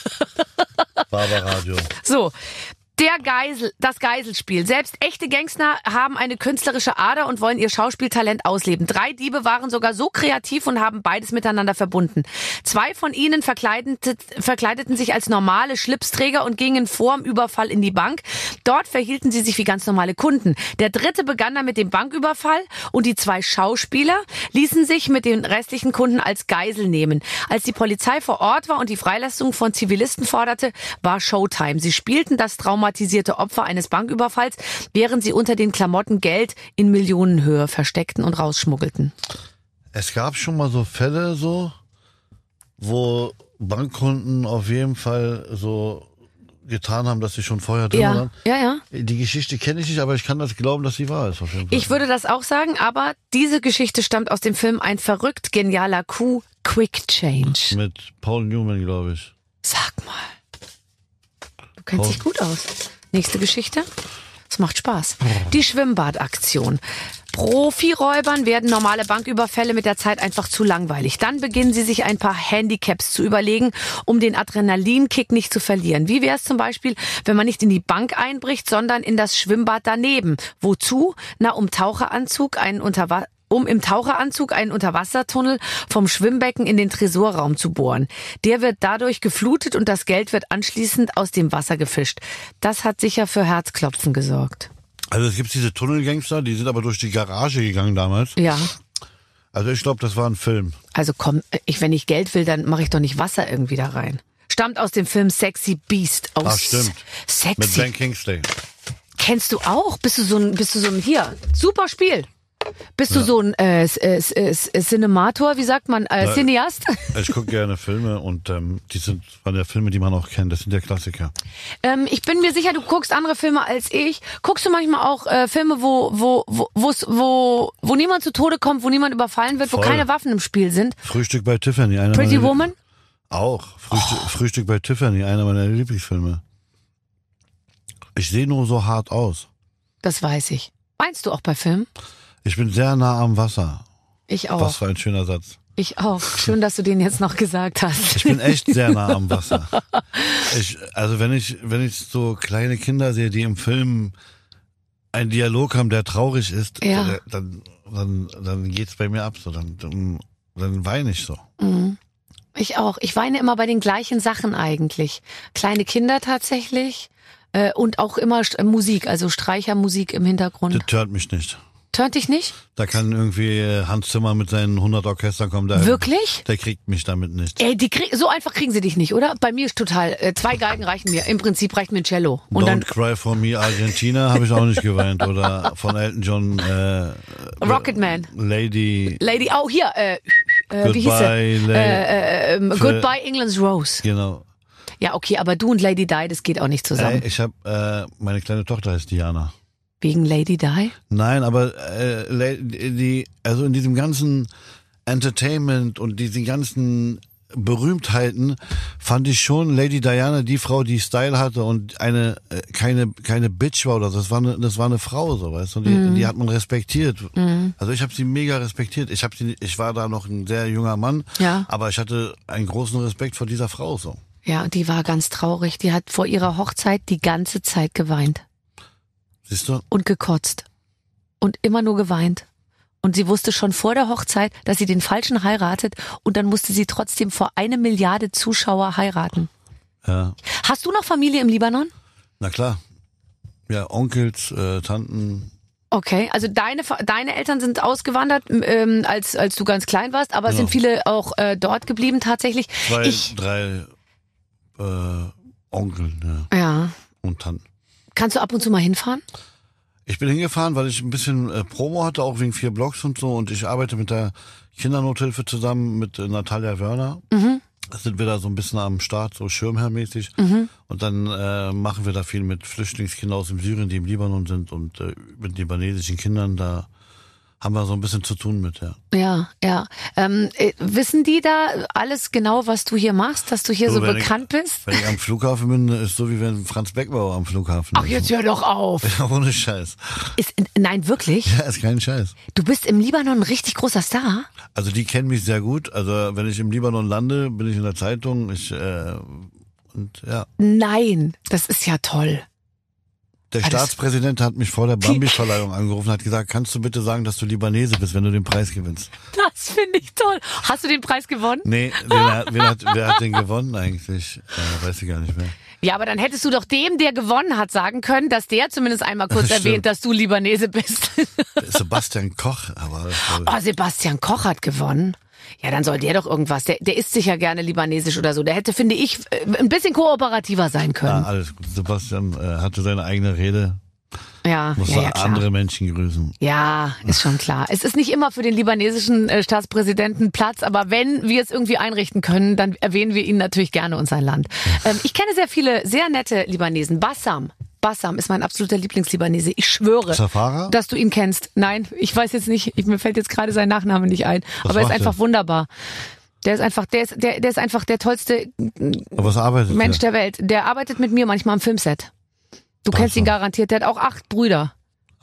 Barbara Radio.
So, Der Geisel, das Geiselspiel. Selbst echte Gangster haben eine künstlerische Ader und wollen ihr Schauspieltalent ausleben. Drei Diebe waren sogar so kreativ und haben beides miteinander verbunden. Zwei von ihnen verkleideten, sich als normale Schlipsträger und gingen vorm Überfall in die Bank. Dort verhielten sie sich wie ganz normale Kunden. Der dritte begann dann mit dem Banküberfall und die zwei Schauspieler ließen sich mit den restlichen Kunden als Geisel nehmen. Als die Polizei vor Ort war und die Freilassung von Zivilisten forderte, war Showtime. Sie spielten das Trauma traumatisierte Opfer eines Banküberfalls, während sie unter den Klamotten Geld in Millionenhöhe versteckten und rausschmuggelten.
Es gab schon mal so Fälle so, wo Bankkunden auf jeden Fall so getan haben, dass sie schon vorher drin
Ja,
waren.
ja, ja.
Die Geschichte kenne ich nicht, aber ich kann das glauben, dass sie wahr ist. Auf jeden Fall.
Ich würde das auch sagen, aber diese Geschichte stammt aus dem Film Ein verrückt genialer Coup, Quick Change.
Mit Paul Newman, glaube ich.
Sag mal. Kennst
Oh.
dich gut aus. Nächste Geschichte. Es macht Spaß. Die Schwimmbadaktion. Profiräubern werden normale Banküberfälle mit der Zeit einfach zu langweilig. Dann beginnen sie sich ein paar Handicaps zu überlegen, um den Adrenalinkick nicht zu verlieren. Wie wäre es zum Beispiel, wenn man nicht in die Bank einbricht, sondern in das Schwimmbad daneben? Wozu? Na, um Taucheranzug, einen Unterwa um im Taucheranzug einen Unterwassertunnel vom Schwimmbecken in den Tresorraum zu bohren. Der wird dadurch geflutet und das Geld wird anschließend aus dem Wasser gefischt. Das hat sicher für Herzklopfen gesorgt.
Also es gibt diese Tunnelgangster, die sind aber durch die Garage gegangen damals.
Ja.
Also ich glaube, das war ein Film.
Also komm, ich, wenn ich Geld will, dann mache ich doch nicht Wasser irgendwie da rein. Stammt aus dem Film Sexy Beast. Oh,
Ach, stimmt. Mit
Sexy.
Ben Kingsley.
Kennst du auch? Bist du so ein, bist du so ein, hier, super Spiel. Bist du so ein äh, äh, äh, äh, Cinemator, wie sagt man, äh. Cineast?
Ich gucke gerne Filme und ähm, die sind von der Filme, die man auch kennt. Das sind ja Klassiker.
ähm, ich bin mir sicher, du guckst andere Filme als ich. Guckst du manchmal auch äh, Filme, wo, wo, wo, wo, wo niemand zu Tode kommt, wo niemand überfallen wird, wo
Voll.
keine Waffen im Spiel sind?
Frühstück bei Tiffany. Einer
Pretty
meiner,
Woman?
Auch. Frühstück, Frühstück bei Tiffany, einer meiner Lieblingsfilme. Ich sehe nur so hart aus.
Das weiß ich. Meinst du auch bei Filmen?
Ich bin sehr nah am Wasser.
Ich auch.
Was für ein schöner Satz.
Ich auch. Schön, dass du den jetzt noch gesagt hast.
Ich bin echt sehr nah am Wasser. Ich, also wenn ich, wenn ich so kleine Kinder sehe, die im Film einen Dialog haben, der traurig ist,
Ja.
dann, dann, dann geht's bei mir ab. So, dann, dann, dann weine ich so.
Mhm. Ich auch. Ich weine immer bei den gleichen Sachen eigentlich. Kleine Kinder tatsächlich. Äh, und auch immer Musik, also Streichermusik im Hintergrund.
Das hört mich nicht.
Tönt dich nicht?
Da kann irgendwie äh, Hans Zimmer mit seinen 100 Orchestern kommen. Der,
Wirklich?
Der kriegt mich damit nicht.
Ey, die krieg, so einfach kriegen sie dich nicht, oder? Bei mir ist total. Äh, zwei Geigen reichen mir. Im Prinzip reicht mir ein Cello. Und
Don't
dann
Cry for Me Argentina habe ich auch nicht geweint. Oder von Elton John äh,
Rocketman.
Lady
Lady, oh hier, äh, äh, wie hieß sie?
Goodbye, Lady.
Äh, äh, ähm, Goodbye England's Rose.
Genau.
Ja, okay, aber du und Lady Di, das geht auch nicht zusammen.
Ey, ich habe meine kleine Tochter heißt Diana.
Wegen Lady Di?
Nein, aber äh, die also in diesem ganzen Entertainment und diesen ganzen Berühmtheiten fand ich schon Lady Diana die Frau, die Style hatte und eine äh, keine keine Bitch war oder so. Das war eine das war eine Frau so, weißt du? Und die, die hat man respektiert. Also ich habe sie mega respektiert. Ich habe sie ich war da noch ein sehr junger Mann,
Ja.
aber ich hatte einen großen Respekt vor dieser Frau so.
Ja, und die war ganz traurig. Die hat vor ihrer Hochzeit die ganze Zeit geweint
Siehst du?
und gekotzt. Und immer nur geweint. Und sie wusste schon vor der Hochzeit, dass sie den Falschen heiratet und dann musste sie trotzdem vor eine Milliarde Zuschauer heiraten.
Ja.
Hast du noch Familie im Libanon?
Na klar. Ja, Onkels, äh, Tanten,
Okay, also deine deine Eltern sind ausgewandert, ähm, als als du ganz klein warst, aber
Genau.
sind viele auch äh, dort geblieben tatsächlich.
zwei,
Ich
drei äh, Onkel ja,
ja,
und Tanten.
Kannst du ab und zu mal hinfahren?
Ich bin hingefahren, weil ich ein bisschen äh, Promo hatte, auch wegen vier Blogs und so. Und ich arbeite mit der Kindernothilfe zusammen mit äh, Natalia Wörner.
Mhm.
Da sind wir da so ein bisschen am Start, so schirmherrmäßig.
Mhm.
Und dann äh, machen wir da viel mit Flüchtlingskindern aus dem Syrien, die im Libanon sind und äh, mit libanesischen Kindern. Da haben wir so ein bisschen zu tun mit, ja.
Ja, ja. Ähm, äh, wissen die da alles genau, was du hier machst, dass du hier
Du,
so
ich-
bekannt bist?
Wenn ich am Flughafen bin, ist so wie wenn Franz Beckenbauer am Flughafen
Ach,
ist.
jetzt hör doch auf.
Ja, ohne Scheiß.
Ist, nein, wirklich?
Ja, ist kein Scheiß.
Du bist im Libanon ein richtig großer Star?
Also die kennen mich sehr gut. Also wenn ich im Libanon lande, bin ich in der Zeitung. Ich äh, und ja,
Nein, das ist ja toll.
Der Staatspräsident hat mich vor der Bambi-Verleihung angerufen und hat gesagt, kannst du bitte sagen, dass du Libanese bist, wenn du den Preis gewinnst?
Das finde ich toll. Hast du den Preis gewonnen?
Nee, wer, hat, wer, hat, wer hat den gewonnen eigentlich? Äh, weiß ich gar nicht mehr.
Ja, aber dann hättest du doch dem, der gewonnen hat, sagen können, dass der zumindest einmal kurz
Das
erwähnt,
stimmt.
dass du Libanese bist.
Sebastian Koch, aber
Oh, Sebastian Koch hat gewonnen. Ja, dann soll der doch irgendwas. Der, der isst sicher gerne libanesisch oder so. Der hätte, finde ich, äh, ein bisschen kooperativer sein
ja,
können.
alles gut. Sebastian äh, hatte seine eigene Rede,
Ja,
muss
ja, ja,
andere Menschen grüßen.
Ja, ist schon klar. Es ist nicht immer für den libanesischen äh, Staatspräsidenten Platz, aber wenn wir es irgendwie einrichten können, dann erwähnen wir ihn natürlich gerne und sein Land. Ähm, ich kenne sehr viele sehr nette Libanesen. Bassam. Bassam ist mein absoluter Lieblingslibanese. Ich schwöre,
Zafara?
dass du ihn kennst. Nein, ich weiß jetzt nicht. Ich, mir fällt jetzt gerade sein Nachname nicht ein.
Was
aber er ist einfach wunderbar. Der ist einfach, der ist, der, der ist einfach der tollste
arbeitet
Mensch
der?
der Welt. Der arbeitet mit mir manchmal am Filmset. Du kennst
so.
ihn garantiert. Der hat auch acht Brüder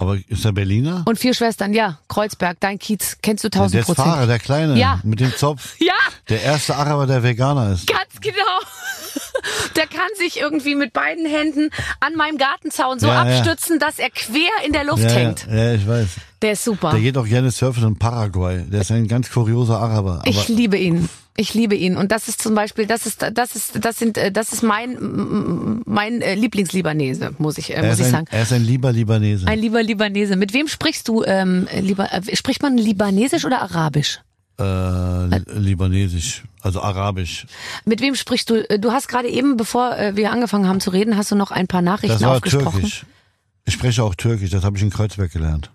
Aber ist der Berliner?
und vier Schwestern. Ja, Kreuzberg, dein Kiez. Kennst du
der
tausend Prozent.
Fahrer, der Kleine,
Ja.
mit dem Zopf.
Ja,
Der erste Araber, der Veganer ist.
ganz genau. Der kann sich irgendwie mit beiden Händen an meinem Gartenzaun so
Ja, ja.
abstützen, dass er quer in der Luft
Ja,
hängt.
ja, ja, ich weiß.
Der ist super.
Der geht auch gerne surfen in Paraguay. Der ist ein ganz kurioser Araber. Aber
Ich liebe ihn. Ich liebe ihn. Und das ist zum Beispiel, das ist, das ist, das sind, äh, das ist mein, mein äh, Lieblingslibanese, muss ich, äh,
er,
muss ich
ein,
sagen.
er ist ein lieber Libanese.
Ein lieber Libanese. Mit wem sprichst du, ähm, lieber, äh, spricht man Libanesisch oder Arabisch?
äh, Li- Libanesisch, also Arabisch.
Mit wem sprichst du? Du hast gerade eben, bevor wir angefangen haben zu reden, hast du noch ein paar Nachrichten
Das war
aufgesprochen.
Türkisch. Ich spreche auch Türkisch, das habe ich in Kreuzberg gelernt.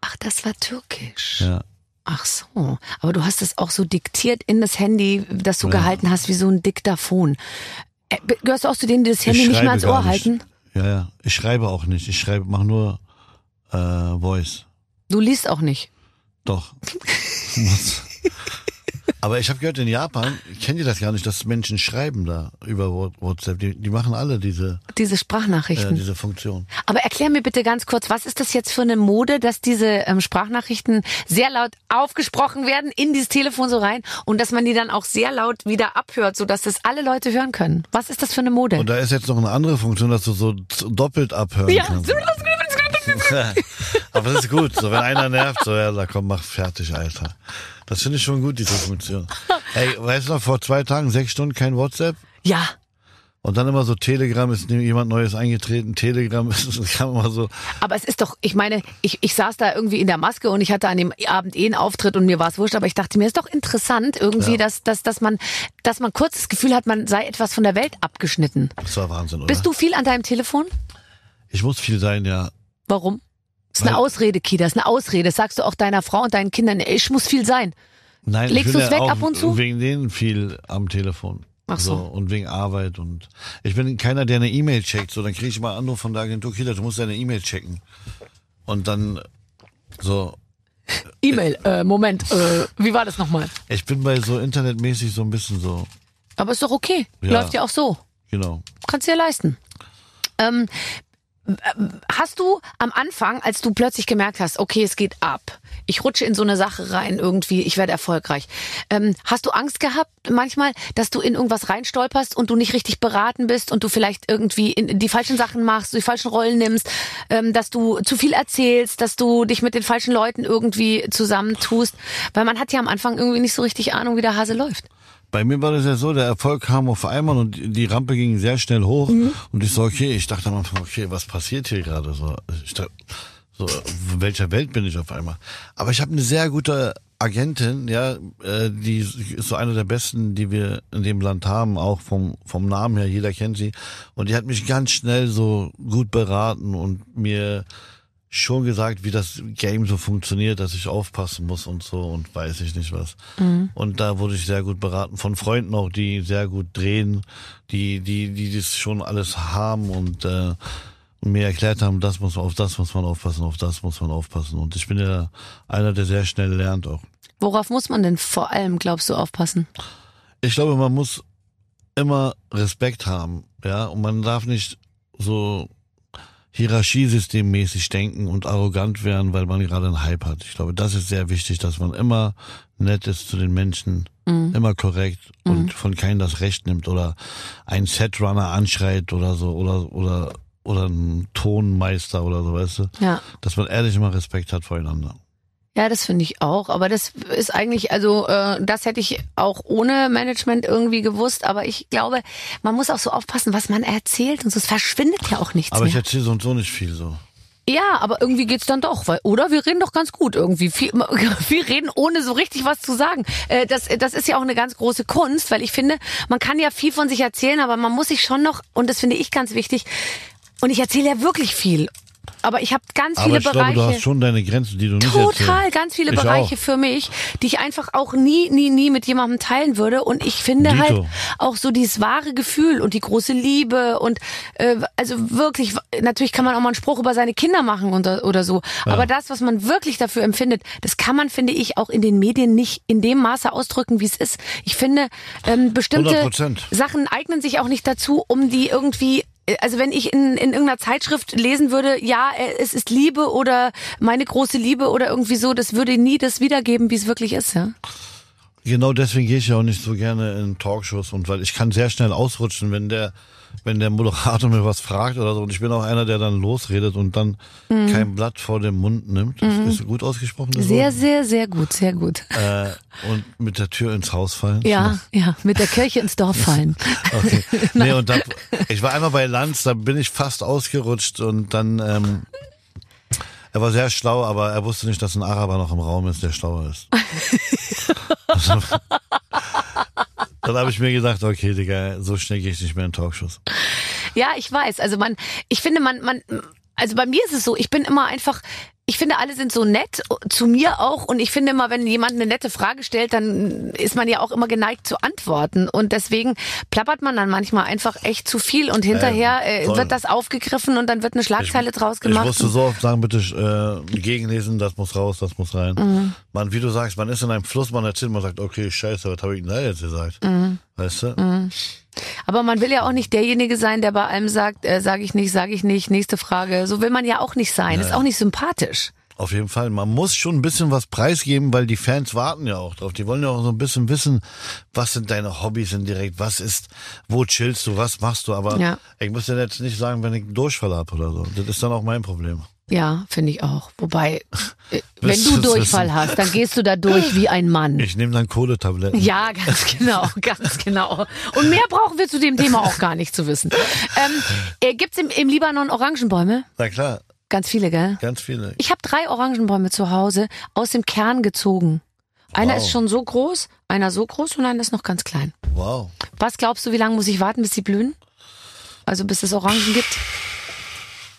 Ach, das war Türkisch.
Ja.
Ach so. Aber du hast es auch so diktiert in das Handy, das du gehalten hast, wie so ein Diktaphon. Äh, Gehörst du auch zu denen, die das Handy
ich
nicht mehr ans Ohr halten?
Ja, ja. Ich schreibe auch nicht. Ich schreibe, mache nur äh, Voice.
Du liest auch nicht.
Doch. Aber ich habe gehört, in Japan, kennt ihr das gar nicht, dass Menschen schreiben da über Wha- WhatsApp. Die, die machen alle diese,
Diese
äh,
Sprachnachrichten.
diese Funktion.
Aber erklär mir bitte ganz kurz, was ist das jetzt für eine Mode, dass diese ähm, Sprachnachrichten sehr laut aufgesprochen werden in dieses Telefon so rein und dass man die dann auch sehr laut wieder abhört, sodass das alle Leute hören können? Was ist das für eine Mode?
Und da ist jetzt noch eine andere Funktion, dass du so doppelt abhören
ja,
kannst. Aber das ist gut. So, wenn einer nervt, so, ja, da komm, mach fertig, Alter. Das finde ich schon gut, diese Funktion. Ey, weißt du noch, vor zwei Tagen, sechs Stunden kein WhatsApp?
ja.
Und dann immer so Telegram ist jemand Neues eingetreten, Telegram ist, kam immer so.
Aber es ist doch, ich meine, ich, ich saß da irgendwie in der Maske und ich hatte an dem Abend eh einen Auftritt und mir war es wurscht, aber ich dachte mir, ist doch interessant irgendwie,
Ja.
dass, dass, dass man, dass man kurz das Gefühl hat, man sei etwas von der Welt abgeschnitten.
Das war Wahnsinn, oder?
Bist du viel an deinem Telefon?
Ich muss viel sein, ja.
Warum? Das ist eine Ausrede, Kida, das ist eine Ausrede. Das sagst du auch deiner Frau und deinen Kindern, ich muss viel sein.
Nein,
Legst
bin
du's
ja
weg ab und zu?
wegen denen viel am Telefon.
Ach so.
Und wegen Arbeit und ich bin keiner, der eine E-Mail checkt. So, dann kriege ich mal Anruf von der Agentur, Kida, du musst deine E-Mail checken. Und dann so,
E-Mail, äh, Moment, äh, wie war das nochmal?
ich bin bei so internetmäßig so ein bisschen so,
Aber ist doch okay.
Ja.
Läuft ja auch so.
genau.
Kannst dir leisten. Ähm, hast du am Anfang, als du plötzlich gemerkt hast, okay, es geht ab, ich rutsche in so eine Sache rein irgendwie, ich werde erfolgreich, ähm, hast du Angst gehabt manchmal, dass du in irgendwas reinstolperst und du nicht richtig beraten bist und du vielleicht irgendwie in die falschen Sachen machst, die falschen Rollen nimmst, ähm, dass du zu viel erzählst, dass du dich mit den falschen Leuten irgendwie zusammentust, weil man hat ja am Anfang irgendwie nicht so richtig Ahnung, wie der Hase läuft.
Bei mir war das ja so, der Erfolg kam auf einmal und die Rampe ging sehr schnell hoch und ich so, okay, ich dachte am Anfang, okay, was passiert hier gerade so? Ich dachte, so, in welcher Welt bin ich auf einmal? Aber ich habe eine sehr gute Agentin, ja, äh, die ist so eine der besten, die wir in dem Land haben, auch vom, vom Namen her, jeder kennt sie. Und die hat mich ganz schnell so gut beraten und mir schon gesagt, wie das Game so funktioniert, dass ich aufpassen muss und so und weiß ich nicht was. Und da wurde ich sehr gut beraten von Freunden auch, die sehr gut drehen, die die die das schon alles haben und äh, mir erklärt haben, das muss auf das muss man aufpassen, auf das muss man aufpassen. Und ich bin ja einer, der sehr schnell lernt auch.
Worauf muss man denn vor allem, glaubst du, aufpassen?
Ich glaube, man muss immer Respekt haben, ja, und man darf nicht so hierarchiesystemmäßig denken und arrogant werden, weil man gerade einen Hype hat. Ich glaube, das ist sehr wichtig, dass man immer nett ist zu den Menschen, immer korrekt und von keinem das Recht nimmt oder einen Setrunner anschreit oder so oder oder oder ein Tonmeister oder so, weißt du?
Ja.
Dass man ehrlich immer Respekt hat voreinander.
Ja, das finde ich auch. Aber das ist eigentlich, also äh, das hätte ich auch ohne Management irgendwie gewusst. Aber ich glaube, man muss auch so aufpassen, was man erzählt und so. Es verschwindet ja auch nichts
Aber ich
mehr.
erzähle so und so nicht viel so.
Ja, aber irgendwie geht's dann doch, weil oder wir reden doch ganz gut irgendwie. Viel, viel reden ohne so richtig was zu sagen. Äh, das, das ist ja auch eine ganz große Kunst, weil ich finde, man kann ja viel von sich erzählen, aber man muss sich schon noch und das finde ich ganz wichtig. Und ich erzähle ja wirklich viel. Aber ich habe ganz
Aber
viele
ich glaube,
Bereiche.
du hast schon deine Grenzen, die du nicht
Total,
erzählst.
ganz viele
Ich
Bereiche
auch.
für mich, die ich einfach auch nie, nie, nie mit jemandem teilen würde. Und ich finde
Dito.
halt auch so dieses wahre Gefühl und die große Liebe und äh, also wirklich, natürlich kann man auch mal einen Spruch über seine Kinder machen oder, oder so. Aber das, was man wirklich dafür empfindet, das kann man, finde ich, auch in den Medien nicht in dem Maße ausdrücken, wie es ist. Ich finde, ähm, bestimmte
100%.
Sachen eignen sich auch nicht dazu, um die irgendwie also wenn ich in, in irgendeiner Zeitschrift lesen würde, ja, äh, es ist Liebe oder meine große Liebe oder irgendwie so, das würde nie das wiedergeben, wie es wirklich ist, ja.
Genau deswegen gehe ich ja auch nicht so gerne in Talkshows und weil ich kann sehr schnell ausrutschen, wenn der, wenn der Moderator mir was fragt oder so. Und ich bin auch einer, der dann losredet und dann kein Blatt vor dem Mund nimmt. Das ist gut ausgesprochen.
Sehr,
Wort?
sehr, sehr gut, sehr gut.
Äh, und mit der Tür ins Haus fallen.
Ja, ja, mit der Kirche ins Dorf fallen.
Okay. Nee, und da, ich war einmal bei Lanz, da bin ich fast ausgerutscht und dann, ähm, er war sehr schlau, aber er wusste nicht, dass ein Araber noch im Raum ist, der schlauer ist. Also, dann habe ich mir gedacht, okay, Digga, so schnell gehe ich nicht mehr in Talkshows.
Ja, ich weiß. Also man, ich finde, man, man, also bei mir ist es so, ich bin immer einfach, ich finde, alle sind so nett, zu mir auch. Und ich finde immer, wenn jemand eine nette Frage stellt, dann ist man ja auch immer geneigt zu antworten. Und deswegen plappert man dann manchmal einfach echt zu viel. Und hinterher äh, wird das aufgegriffen und dann wird eine Schlagzeile draus
Ich
gemacht.
musste so oft sagen, bitte äh, gegenlesen, das muss raus, das muss rein.
Mhm.
Man, wie du sagst, man ist in einem Fluss, man erzählt, man sagt, okay, scheiße, was habe ich denn da jetzt gesagt?
Mhm.
Weißt du?
Aber man will ja auch nicht derjenige sein, der bei allem sagt, äh, sage ich nicht, sage ich nicht, nächste Frage. So will man ja auch nicht sein. Ist auch nicht sympathisch.
Auf jeden Fall. Man muss schon ein bisschen was preisgeben, weil die Fans warten ja auch drauf. Die wollen ja auch so ein bisschen wissen, was sind deine Hobbys indirekt, was ist, wo chillst du, was machst du. Aber
Ja.
ich muss dir jetzt nicht sagen, wenn ich einen Durchfall habe oder so. Das ist dann auch mein Problem.
Ja, finde ich auch. Wobei, äh, wenn du Durchfall
wissen?
hast, dann gehst du da durch wie ein Mann.
Ich nehme dann Kohletabletten.
Ja, ganz genau, ganz genau. Und mehr brauchen wir zu dem Thema auch gar nicht zu wissen. Ähm, äh, gibt's im, im Libanon Orangenbäume?
Na klar,
Ganz viele, gell?
ganz viele.
Ich habe drei Orangenbäume zu Hause aus dem Kern gezogen. Einer
Wow.
ist schon so groß, einer so groß und einer ist noch ganz klein.
Wow.
Was glaubst du, wie lange muss ich warten, bis sie blühen? Also bis es Orangen gibt?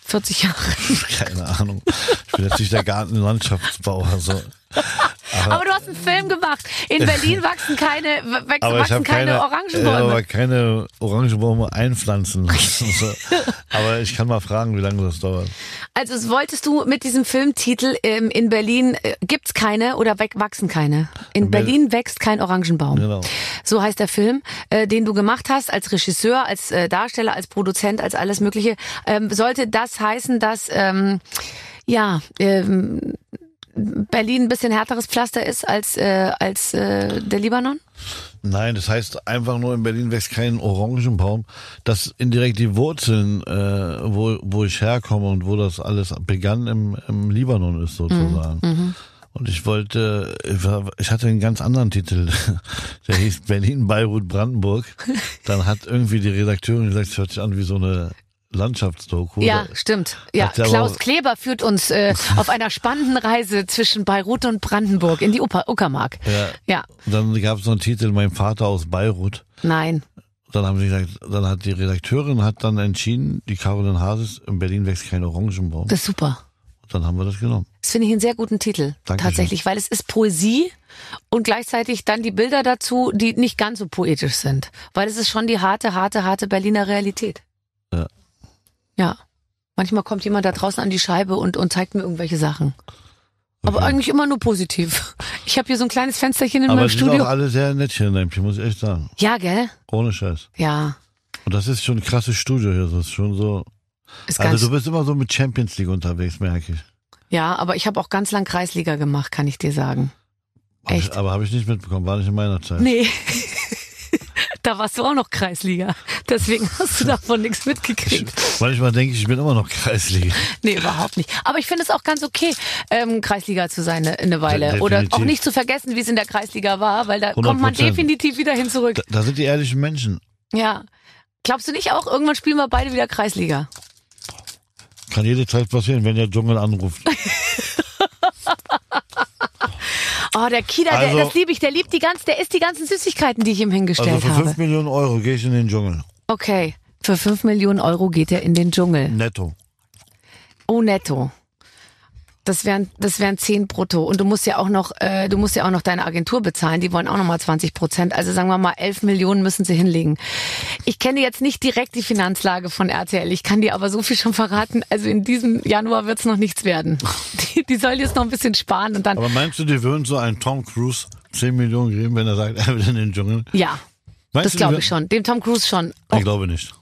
40 Jahre.
Keine Ahnung. Ich bin nicht der Gartenlandschaftsbauer. So.
Aber du hast einen Film gemacht. In Berlin wachsen keine,
Aber
wachsen keine,
keine,
Orangenbäume.
aber keine Orangenbäume einpflanzen. Aber ich kann mal fragen, wie lange das dauert.
Also es wolltest du mit diesem Filmtitel ähm, in Berlin äh, gibt's keine oder wachsen keine. In
Ber-
Berlin wächst kein Orangenbaum.
Genau.
So heißt der Film, äh, den du gemacht hast als Regisseur, als äh, Darsteller, als Produzent, als alles Mögliche. Ähm, sollte das heißen, dass ähm, ja ähm, Berlin ein bisschen härteres Pflaster ist als äh, als äh, der Libanon?
Nein, das heißt einfach nur in Berlin wächst kein Orangenbaum. Das indirekt die Wurzeln, äh, wo, wo ich herkomme und wo das alles begann im, im Libanon ist sozusagen. Und ich wollte, ich war- ich hatte einen ganz anderen Titel, der hieß Berlin, Beirut, Brandenburg. Dann hat irgendwie die Redakteurin gesagt, es hört sich an wie so eine Landschaftsdoku.
Ja, stimmt. Ja, Klaus Kleber führt uns äh, auf einer spannenden Reise zwischen Beirut und Brandenburg in die Upa Uckermark.
Ja.
Ja,
Und Dann gab es so einen Titel, mein Vater aus Beirut.
nein.
Dann haben sie gesagt, dann hat die Redakteurin hat dann entschieden, die Caroline Hases, in Berlin wächst kein Orangenbaum.
Das ist super.
Dann haben wir das genommen.
Das finde ich einen sehr guten Titel.
Dankeschön.
Tatsächlich, weil es ist Poesie und gleichzeitig dann die Bilder dazu, die nicht ganz so poetisch sind. Weil es ist schon die harte, harte, harte Berliner Realität.
Ja.
Ja. Manchmal kommt jemand da draußen an die Scheibe und, und zeigt mir irgendwelche Sachen. Aber
Okay.
eigentlich immer nur positiv. Ich habe hier so ein kleines Fensterchen in
Aber
meinem
die sind
Studio.
auch alle sehr nett hier in Leipzig, muss ich echt sagen.
Ja, gell?
Ohne Scheiß.
Ja.
Und das ist schon ein krasses Studio hier. Das ist schon so.
Ist
Also du bist immer so mit Champions League unterwegs, merke ich.
ja, aber ich habe auch ganz lang Kreisliga gemacht, kann ich dir sagen. Echt?
Aber habe ich nicht mitbekommen, war nicht in meiner Zeit.
Nee. Da warst du auch noch Kreisliga. Deswegen hast du davon nichts mitgekriegt.
Manchmal denke ich, ich bin immer noch Kreisliga.
Nee, überhaupt nicht. Aber ich finde es auch ganz okay, ähm, Kreisliga zu sein eine, eine Weile.
De-
Oder auch
definitiv.
nicht zu vergessen, wie es in der Kreisliga war, weil da kommt man
100%.
definitiv wieder hin zurück.
Da, da sind die ehrlichen Menschen.
Ja. Glaubst du nicht auch, irgendwann spielen wir beide wieder Kreisliga?
Kann jede Zeit passieren, wenn der Dschungel anruft.
Oh, der Kida,
Also-
der, das liebe ich, der liebt die ganzen, der isst die ganzen Süßigkeiten, die ich ihm
Also
hingestellt
für
habe.
5 Millionen Euro gehe ich in den Dschungel.
Okay. Für 5 Millionen Euro geht er in den Dschungel.
Netto.
Oh, netto. Das wären, das wären 10 brutto. Und du musst ja auch noch, äh, du musst ja auch noch deine Agentur bezahlen. Die wollen auch noch mal 20 Prozent. Also sagen wir mal, 11 Millionen müssen sie hinlegen. Ich kenne jetzt nicht direkt die Finanzlage von RTL. Ich kann dir aber so viel schon verraten. Also in diesem Januar wird's noch nichts werden. Die, die sollen jetzt noch ein bisschen sparen und dann,
Aber meinst du, die würden so einen Tom Cruise 10 Millionen geben, wenn er sagt, er will in den Dschungel?
ja,
Meinst
das glaube ich schon. Dem Tom Cruise schon. Oh,
Ich glaube nicht.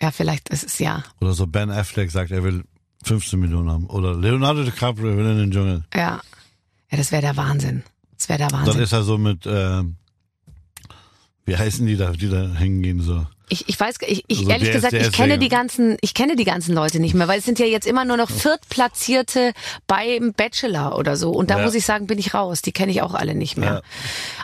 ja, vielleicht ist es ja.
Oder so Ben Affleck sagt, er will 15 Millionen haben. Oder Leonardo DiCaprio will in den Dschungel.
Ja. Ja, das wäre der Wahnsinn. Das wäre der
Dann
Wahnsinn.
ist er so mit, ähm, wie heißen die da, die da hingehen so?
Ich, ich weiß, ich, ich
Also
ehrlich gesagt, ich kenne die ganzen, ich kenne die ganzen Leute nicht mehr, weil es sind ja jetzt immer nur noch Viertplatzierte beim Bachelor oder so. Und da
Ja.
muss ich sagen, bin ich raus. Die kenne ich auch alle nicht mehr.
Ja.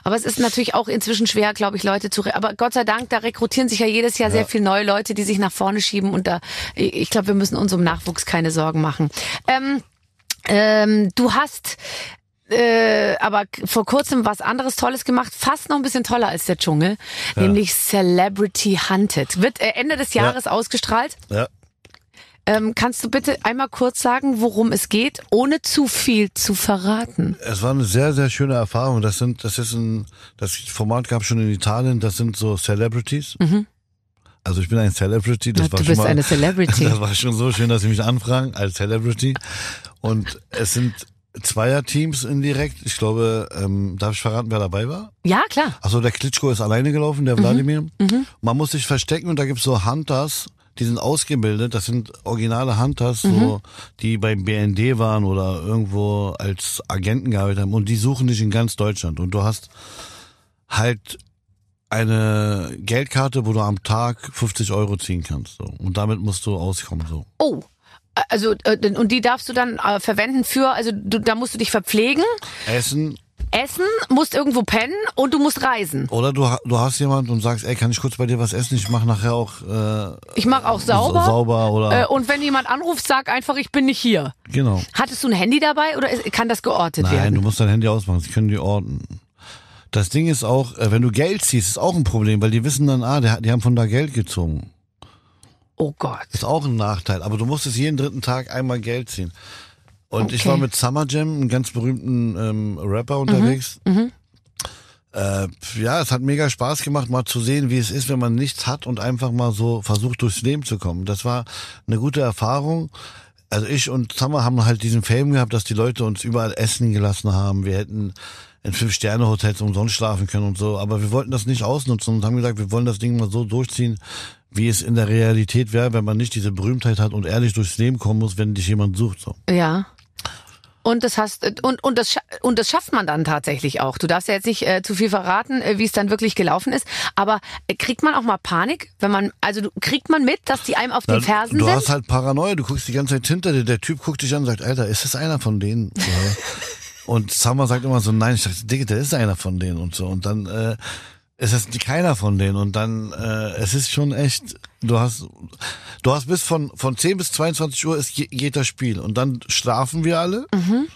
Aber es ist natürlich auch inzwischen schwer, glaube ich, Leute zu. Aber Gott sei Dank, da rekrutieren sich ja jedes Jahr sehr viel neue Leute, die sich nach vorne schieben. Und da, ich ich glaube, wir müssen uns um Nachwuchs keine Sorgen machen. Ähm, ähm, du hast äh, aber vor kurzem was anderes Tolles gemacht, fast noch ein bisschen toller als der Dschungel, nämlich Celebrity Hunted. Wird äh, Ende des Jahres ausgestrahlt.
Ja.
Ähm, kannst du bitte einmal kurz sagen, worum es geht, ohne zu viel zu verraten?
Es war eine sehr, sehr schöne Erfahrung. Das sind, das ist ein, das Format gab schon in Italien, das sind so Celebrities. Also ich bin ein Celebrity, das
Mhm. Na,
war
du
schon
bist
mal,
eine Celebrity.
Das war schon so schön, dass sie mich anfragen als Celebrity. Und es sind Zweierteams indirekt. Ich glaube, ähm, darf ich verraten, wer dabei war?
Ja, klar.
Achso, der Klitschko ist alleine gelaufen,
Mhm.
der Wladimir. Man muss sich verstecken und da gibt's so Hunters, die sind ausgebildet. Das sind originale Hunters,
Mhm.
so, die beim BND waren oder irgendwo als Agenten gearbeitet haben. Und die suchen dich in ganz Deutschland. Und du hast halt eine Geldkarte, wo du am Tag 50 Euro ziehen kannst. So. Und damit musst du auskommen. So.
Oh. Also, äh, und die darfst du dann äh, verwenden für, also du, da musst du dich verpflegen,
Essen
essen, musst irgendwo pennen und du musst reisen.
oder du, du hast jemand und sagst, ey, kann ich kurz bei dir was essen? Ich mache nachher auch äh,
Ich mache auch sauber.
sauber oder
Äh, und wenn jemand anruft, sag einfach, ich bin nicht hier.
genau.
Hattest du ein Handy dabei oder kann das geortet
Nein,
werden?
du musst dein Handy ausmachen, sie können die orten. Das Ding ist auch, äh, wenn du Geld ziehst, ist auch ein Problem, weil die wissen dann, ah, die haben von da Geld gezogen.
Oh Gott.
Ist auch ein Nachteil. Aber du musstest jeden dritten Tag einmal Geld ziehen. Und ich
Okay.
war mit Summer Jam, einem ganz berühmten ähm, Rapper, unterwegs. Äh, ja, es hat mega Spaß gemacht, mal zu sehen, wie es ist, wenn man nichts hat und einfach mal so versucht, durchs Leben zu kommen. Das war eine gute Erfahrung. Also ich und Summer haben halt diesen Fame gehabt, dass die Leute uns überall essen gelassen haben. Wir hätten in Fünf-Sterne-Hotels umsonst schlafen können und so. Aber wir wollten das nicht ausnutzen und haben gesagt, wir wollen das Ding mal so durchziehen, wie es in der Realität wäre, wenn man nicht diese Berühmtheit hat und ehrlich durchs Leben kommen muss, wenn dich jemand sucht. So.
Ja. Und das hast und und das und das schafft man dann tatsächlich auch. Du darfst ja jetzt nicht äh, zu viel verraten, äh, wie es dann wirklich gelaufen ist. Aber äh, kriegt man auch mal Panik, wenn man also du, kriegt man mit, dass die einem auf den Fersen
du
sind?
hast halt Paranoia, du guckst die ganze Zeit hinter dir, der Typ guckt dich an und sagt, Alter, ist das einer von denen? Und Summer sagt immer so, nein, ich dachte, Digga, der ist einer von denen und so. Und dann äh, ist es keiner von denen. Und dann, äh, es ist schon echt, du hast, du hast bis von, von 10 bis 22 Uhr ist, je- geht das Spiel. Und dann schlafen wir alle.
Mhm.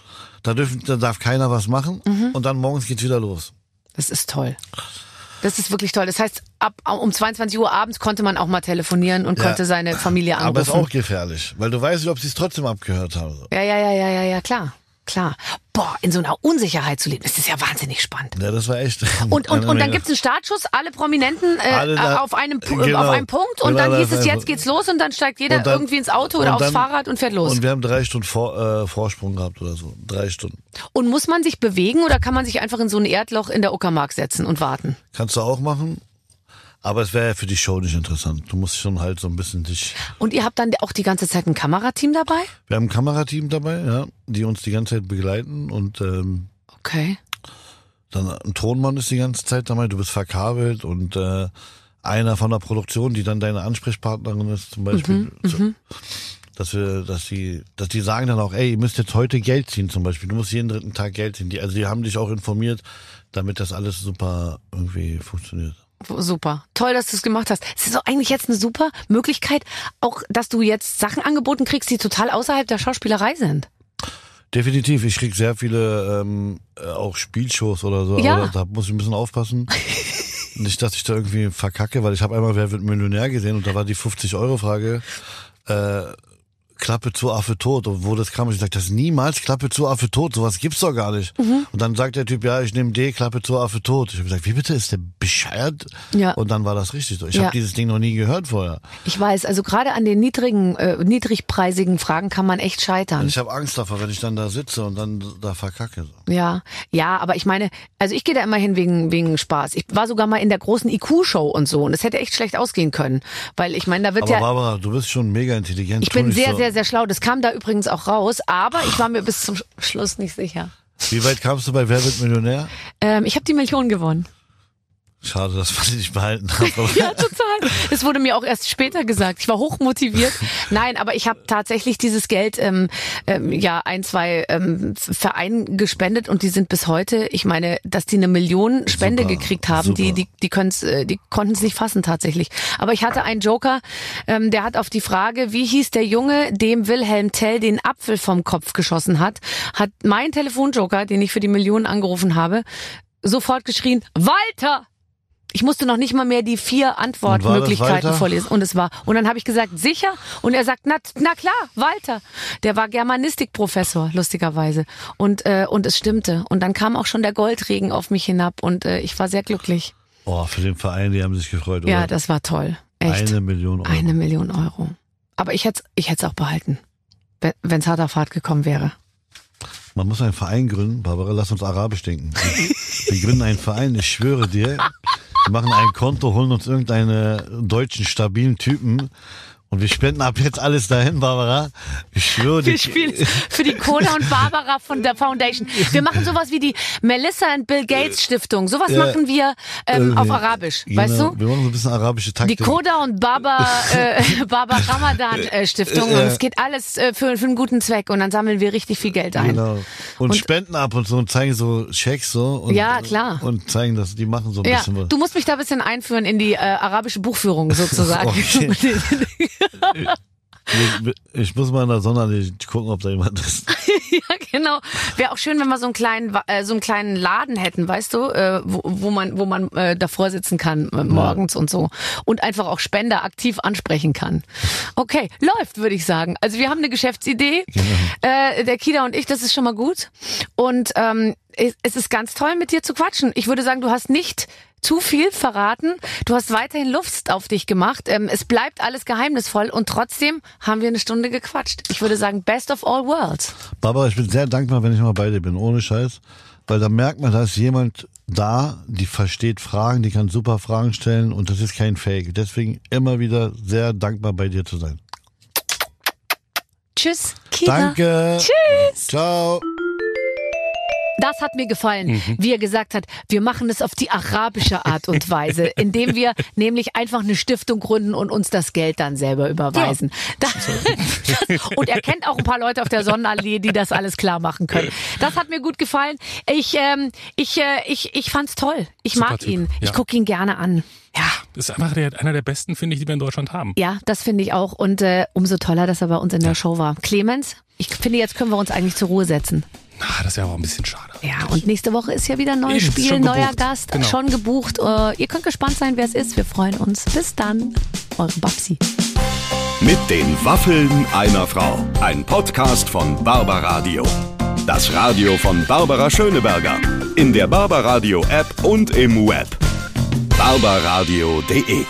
Da, dürfen, da darf keiner was machen. Und dann morgens geht's wieder los.
Das ist toll. Das ist wirklich toll. Das heißt, ab um 22 Uhr abends konnte man auch mal telefonieren und
Ja.
konnte seine Familie anrufen.
Aber ist auch gefährlich, weil du weißt nicht, ob sie es trotzdem abgehört haben.
ja, ja, ja, ja, ja, ja, klar. Klar. Boah, in so einer Unsicherheit zu leben, das ist ja wahnsinnig spannend.
Ja, das war echt.
Und, und, und dann gibt's einen Startschuss, alle Prominenten äh,
Alle da-
auf, einem,
genau.
auf einem Punkt und
Genau,
dann hieß es, jetzt geht's los und dann steigt jeder
Und dann-
irgendwie ins Auto oder
und
aufs
dann-
Fahrrad und fährt los.
Und
Und,
wir haben drei Stunden vor, äh, Vorsprung gehabt oder so. Drei Stunden.
muss man sich bewegen oder kann man sich einfach in so ein Erdloch in der Uckermark setzen und warten?
Kannst du auch machen. Aber es wäre ja für die Show nicht interessant. Du musst schon halt so ein bisschen dich.
Und ihr habt dann auch die ganze Zeit ein Kamerateam dabei?
Wir haben ein Kamerateam dabei, ja, die uns die ganze Zeit begleiten und ähm,
Okay.
dann ein Tonmann ist die ganze Zeit dabei. Du bist verkabelt und äh, einer von der Produktion, die dann deine Ansprechpartnerin ist, zum Beispiel.
Mhm,
so, dass wir, dass die, dass die sagen dann auch, ey, ihr müsst jetzt heute Geld ziehen zum Beispiel. Du musst jeden dritten Tag Geld ziehen. Die, also die haben dich auch informiert, damit das alles super irgendwie funktioniert.
Super. Toll, dass du es gemacht hast. Es ist doch eigentlich jetzt eine super Möglichkeit, auch, dass du jetzt Sachen angeboten kriegst, die total außerhalb der Schauspielerei sind.
Definitiv. Ich krieg sehr viele ähm, äh, auch Spielshows oder so.
Ja.
Aber da muss ich ein bisschen aufpassen. Nicht, dass ich da irgendwie verkacke, weil ich habe einmal Wer wird Millionär gesehen und da war die 50-Euro-Frage. Äh, Klappe zu, Affe tot. Und wo das kam, ich gesagt, das ist niemals Klappe zu, Affe tot. Sowas gibt's doch gar nicht.
Mhm.
Und dann sagt der Typ, ja, ich nehme D, Klappe zu, Affe tot. Ich habe gesagt, wie bitte, ist der bescheuert?
Ja.
Und dann war das richtig so. Ich
Ja.
habe dieses Ding noch nie gehört vorher.
Ich weiß, also gerade an den niedrigen, äh, niedrigpreisigen Fragen kann man echt scheitern.
Ich habe Angst davor, wenn ich dann da sitze und dann da verkacke. So.
Ja, ja, aber ich meine, also ich gehe da immer hin wegen wegen Spaß. Ich war sogar mal in der großen IQ-Show und so und es hätte echt schlecht ausgehen können, weil ich meine, da wird
Aber
ja
Barbara, du bist schon mega intelligent.
ich bin sehr
so.
sehr sehr schlau. Das kam da übrigens auch raus, aber ich war mir bis zum Sch- Schluss nicht sicher.
Wie weit kamst du bei Wer wird Millionär?
Ähm, ich habe die Million gewonnen.
Schade, dass man die nicht behalten hat. Aber
Ja, total. Das wurde mir auch erst später gesagt. Ich war hochmotiviert. Nein, aber ich habe tatsächlich dieses Geld ähm, ähm, ja ein, zwei ähm, Vereinen gespendet und die sind bis heute, ich meine, dass die eine Million Spende
Super,
gekriegt haben, die,
super.
die, die, können's, äh, die konnten es nicht fassen tatsächlich. Aber ich hatte einen Joker, ähm, der hat auf die Frage, wie hieß der Junge, dem Wilhelm Tell den Apfel vom Kopf geschossen hat, hat mein Telefonjoker, den ich für die Million angerufen habe, sofort geschrien, Walter! Ich musste noch nicht mal mehr die vier Antwortmöglichkeiten vorlesen. Und es war. Und dann habe ich gesagt, sicher? Und er sagt, na, na klar, Walter. Der war Germanistikprofessor, lustigerweise. Und, äh, und es stimmte. Und dann kam auch schon der Goldregen auf mich hinab und äh, ich war sehr glücklich.
oh, für den Verein, die haben sich gefreut.
Ja,
oder?
das war toll. Echt.
Eine Million Euro.
Eine Million Euro. Aber ich hätte ich hätte es auch behalten, wenn es harter Fahrt gekommen wäre.
Man muss einen Verein gründen. Barbara, lass uns Arabisch denken. Wir gründen einen Verein, ich schwöre dir. Wir machen ein Konto, holen uns irgendeinen deutschen stabilen Typen und wir spenden ab jetzt alles dahin, Barbara. Ich schwöre dir.
Wir spielen für die Cola und Barbara von der Foundation. Wir machen sowas wie die Melissa und Bill Gates Stiftung. Sowas
Ja.
machen wir ähm, auf
Äh,
Arabisch,
genau,
weißt du?
Wir machen so ein bisschen arabische
Die
Taktik.
Koda und Baba, äh, Baba Ramadan äh, Stiftung. Und es geht alles äh, für, für einen guten Zweck. Und dann sammeln wir richtig viel Geld ein.
Genau. Und,
Und-
spenden ab und so und zeigen so Schecks so. Und,
Ja, klar.
Und zeigen, dass die machen so ein
Ja,
bisschen was.
du musst mich da ein bisschen einführen in die äh, arabische Buchführung sozusagen.
Okay. Ich, muss mal in der Sonne gucken, ob da jemand ist.
ja, genau. Wäre auch schön, wenn wir so einen kleinen, äh, so einen kleinen Laden hätten, weißt du, äh, wo, wo man, wo man äh, davor sitzen kann äh, morgens und so und einfach auch Spender aktiv ansprechen kann. Okay, läuft, würde ich sagen. Also wir haben eine Geschäftsidee. Äh, der Kida und ich, das ist schon mal gut. Und ähm, es ist ganz toll, mit dir zu quatschen. Ich würde sagen, du hast nicht zu viel verraten. Du hast weiterhin Luft auf dich gemacht. Ähm, es bleibt alles geheimnisvoll und trotzdem haben wir eine Stunde gequatscht. Ich würde sagen, best of all worlds.
Barbara, ich bin sehr dankbar, wenn ich mal bei dir bin, ohne Scheiß. Weil da merkt man, da ist jemand da, die versteht Fragen, die kann super Fragen stellen und das ist kein Fake. Deswegen immer wieder sehr dankbar bei dir zu sein.
Tschüss, Kida.
Danke.
Tschüss.
Ciao.
Das hat mir gefallen, wie er gesagt hat, wir machen es auf die arabische Art und Weise, indem wir nämlich einfach eine Stiftung gründen und uns das Geld dann selber überweisen. Das, und er kennt auch ein paar Leute auf der Sonnenallee, die das alles klar machen können. Das hat mir gut gefallen. Ich, ähm, ich, äh, ich, ich fand's toll. Ich
Super
mag
Typ,
ihn. Ich
ja.
gucke ihn gerne an. Ja.
Ist einfach der, einer der besten, finde ich, die wir in Deutschland haben.
Ja, das finde ich auch. Und äh, umso toller, dass er bei uns in der Show war. Clemens, ich finde, jetzt können wir uns eigentlich zur Ruhe setzen.
Ah, das ja auch ein bisschen schade.
Ja, und nächste Woche ist ja wieder ein neues Spiel, neuer. Gast,
Genau.
schon gebucht. Äh, ihr könnt gespannt sein, wer es ist. Wir freuen uns. Bis dann, eure Babsi.
Mit den Waffeln einer Frau. Ein Podcast von Barbaradio. Das Radio von Barbara Schöneberger. In der Barbaradio App und im Web. barbaradio.de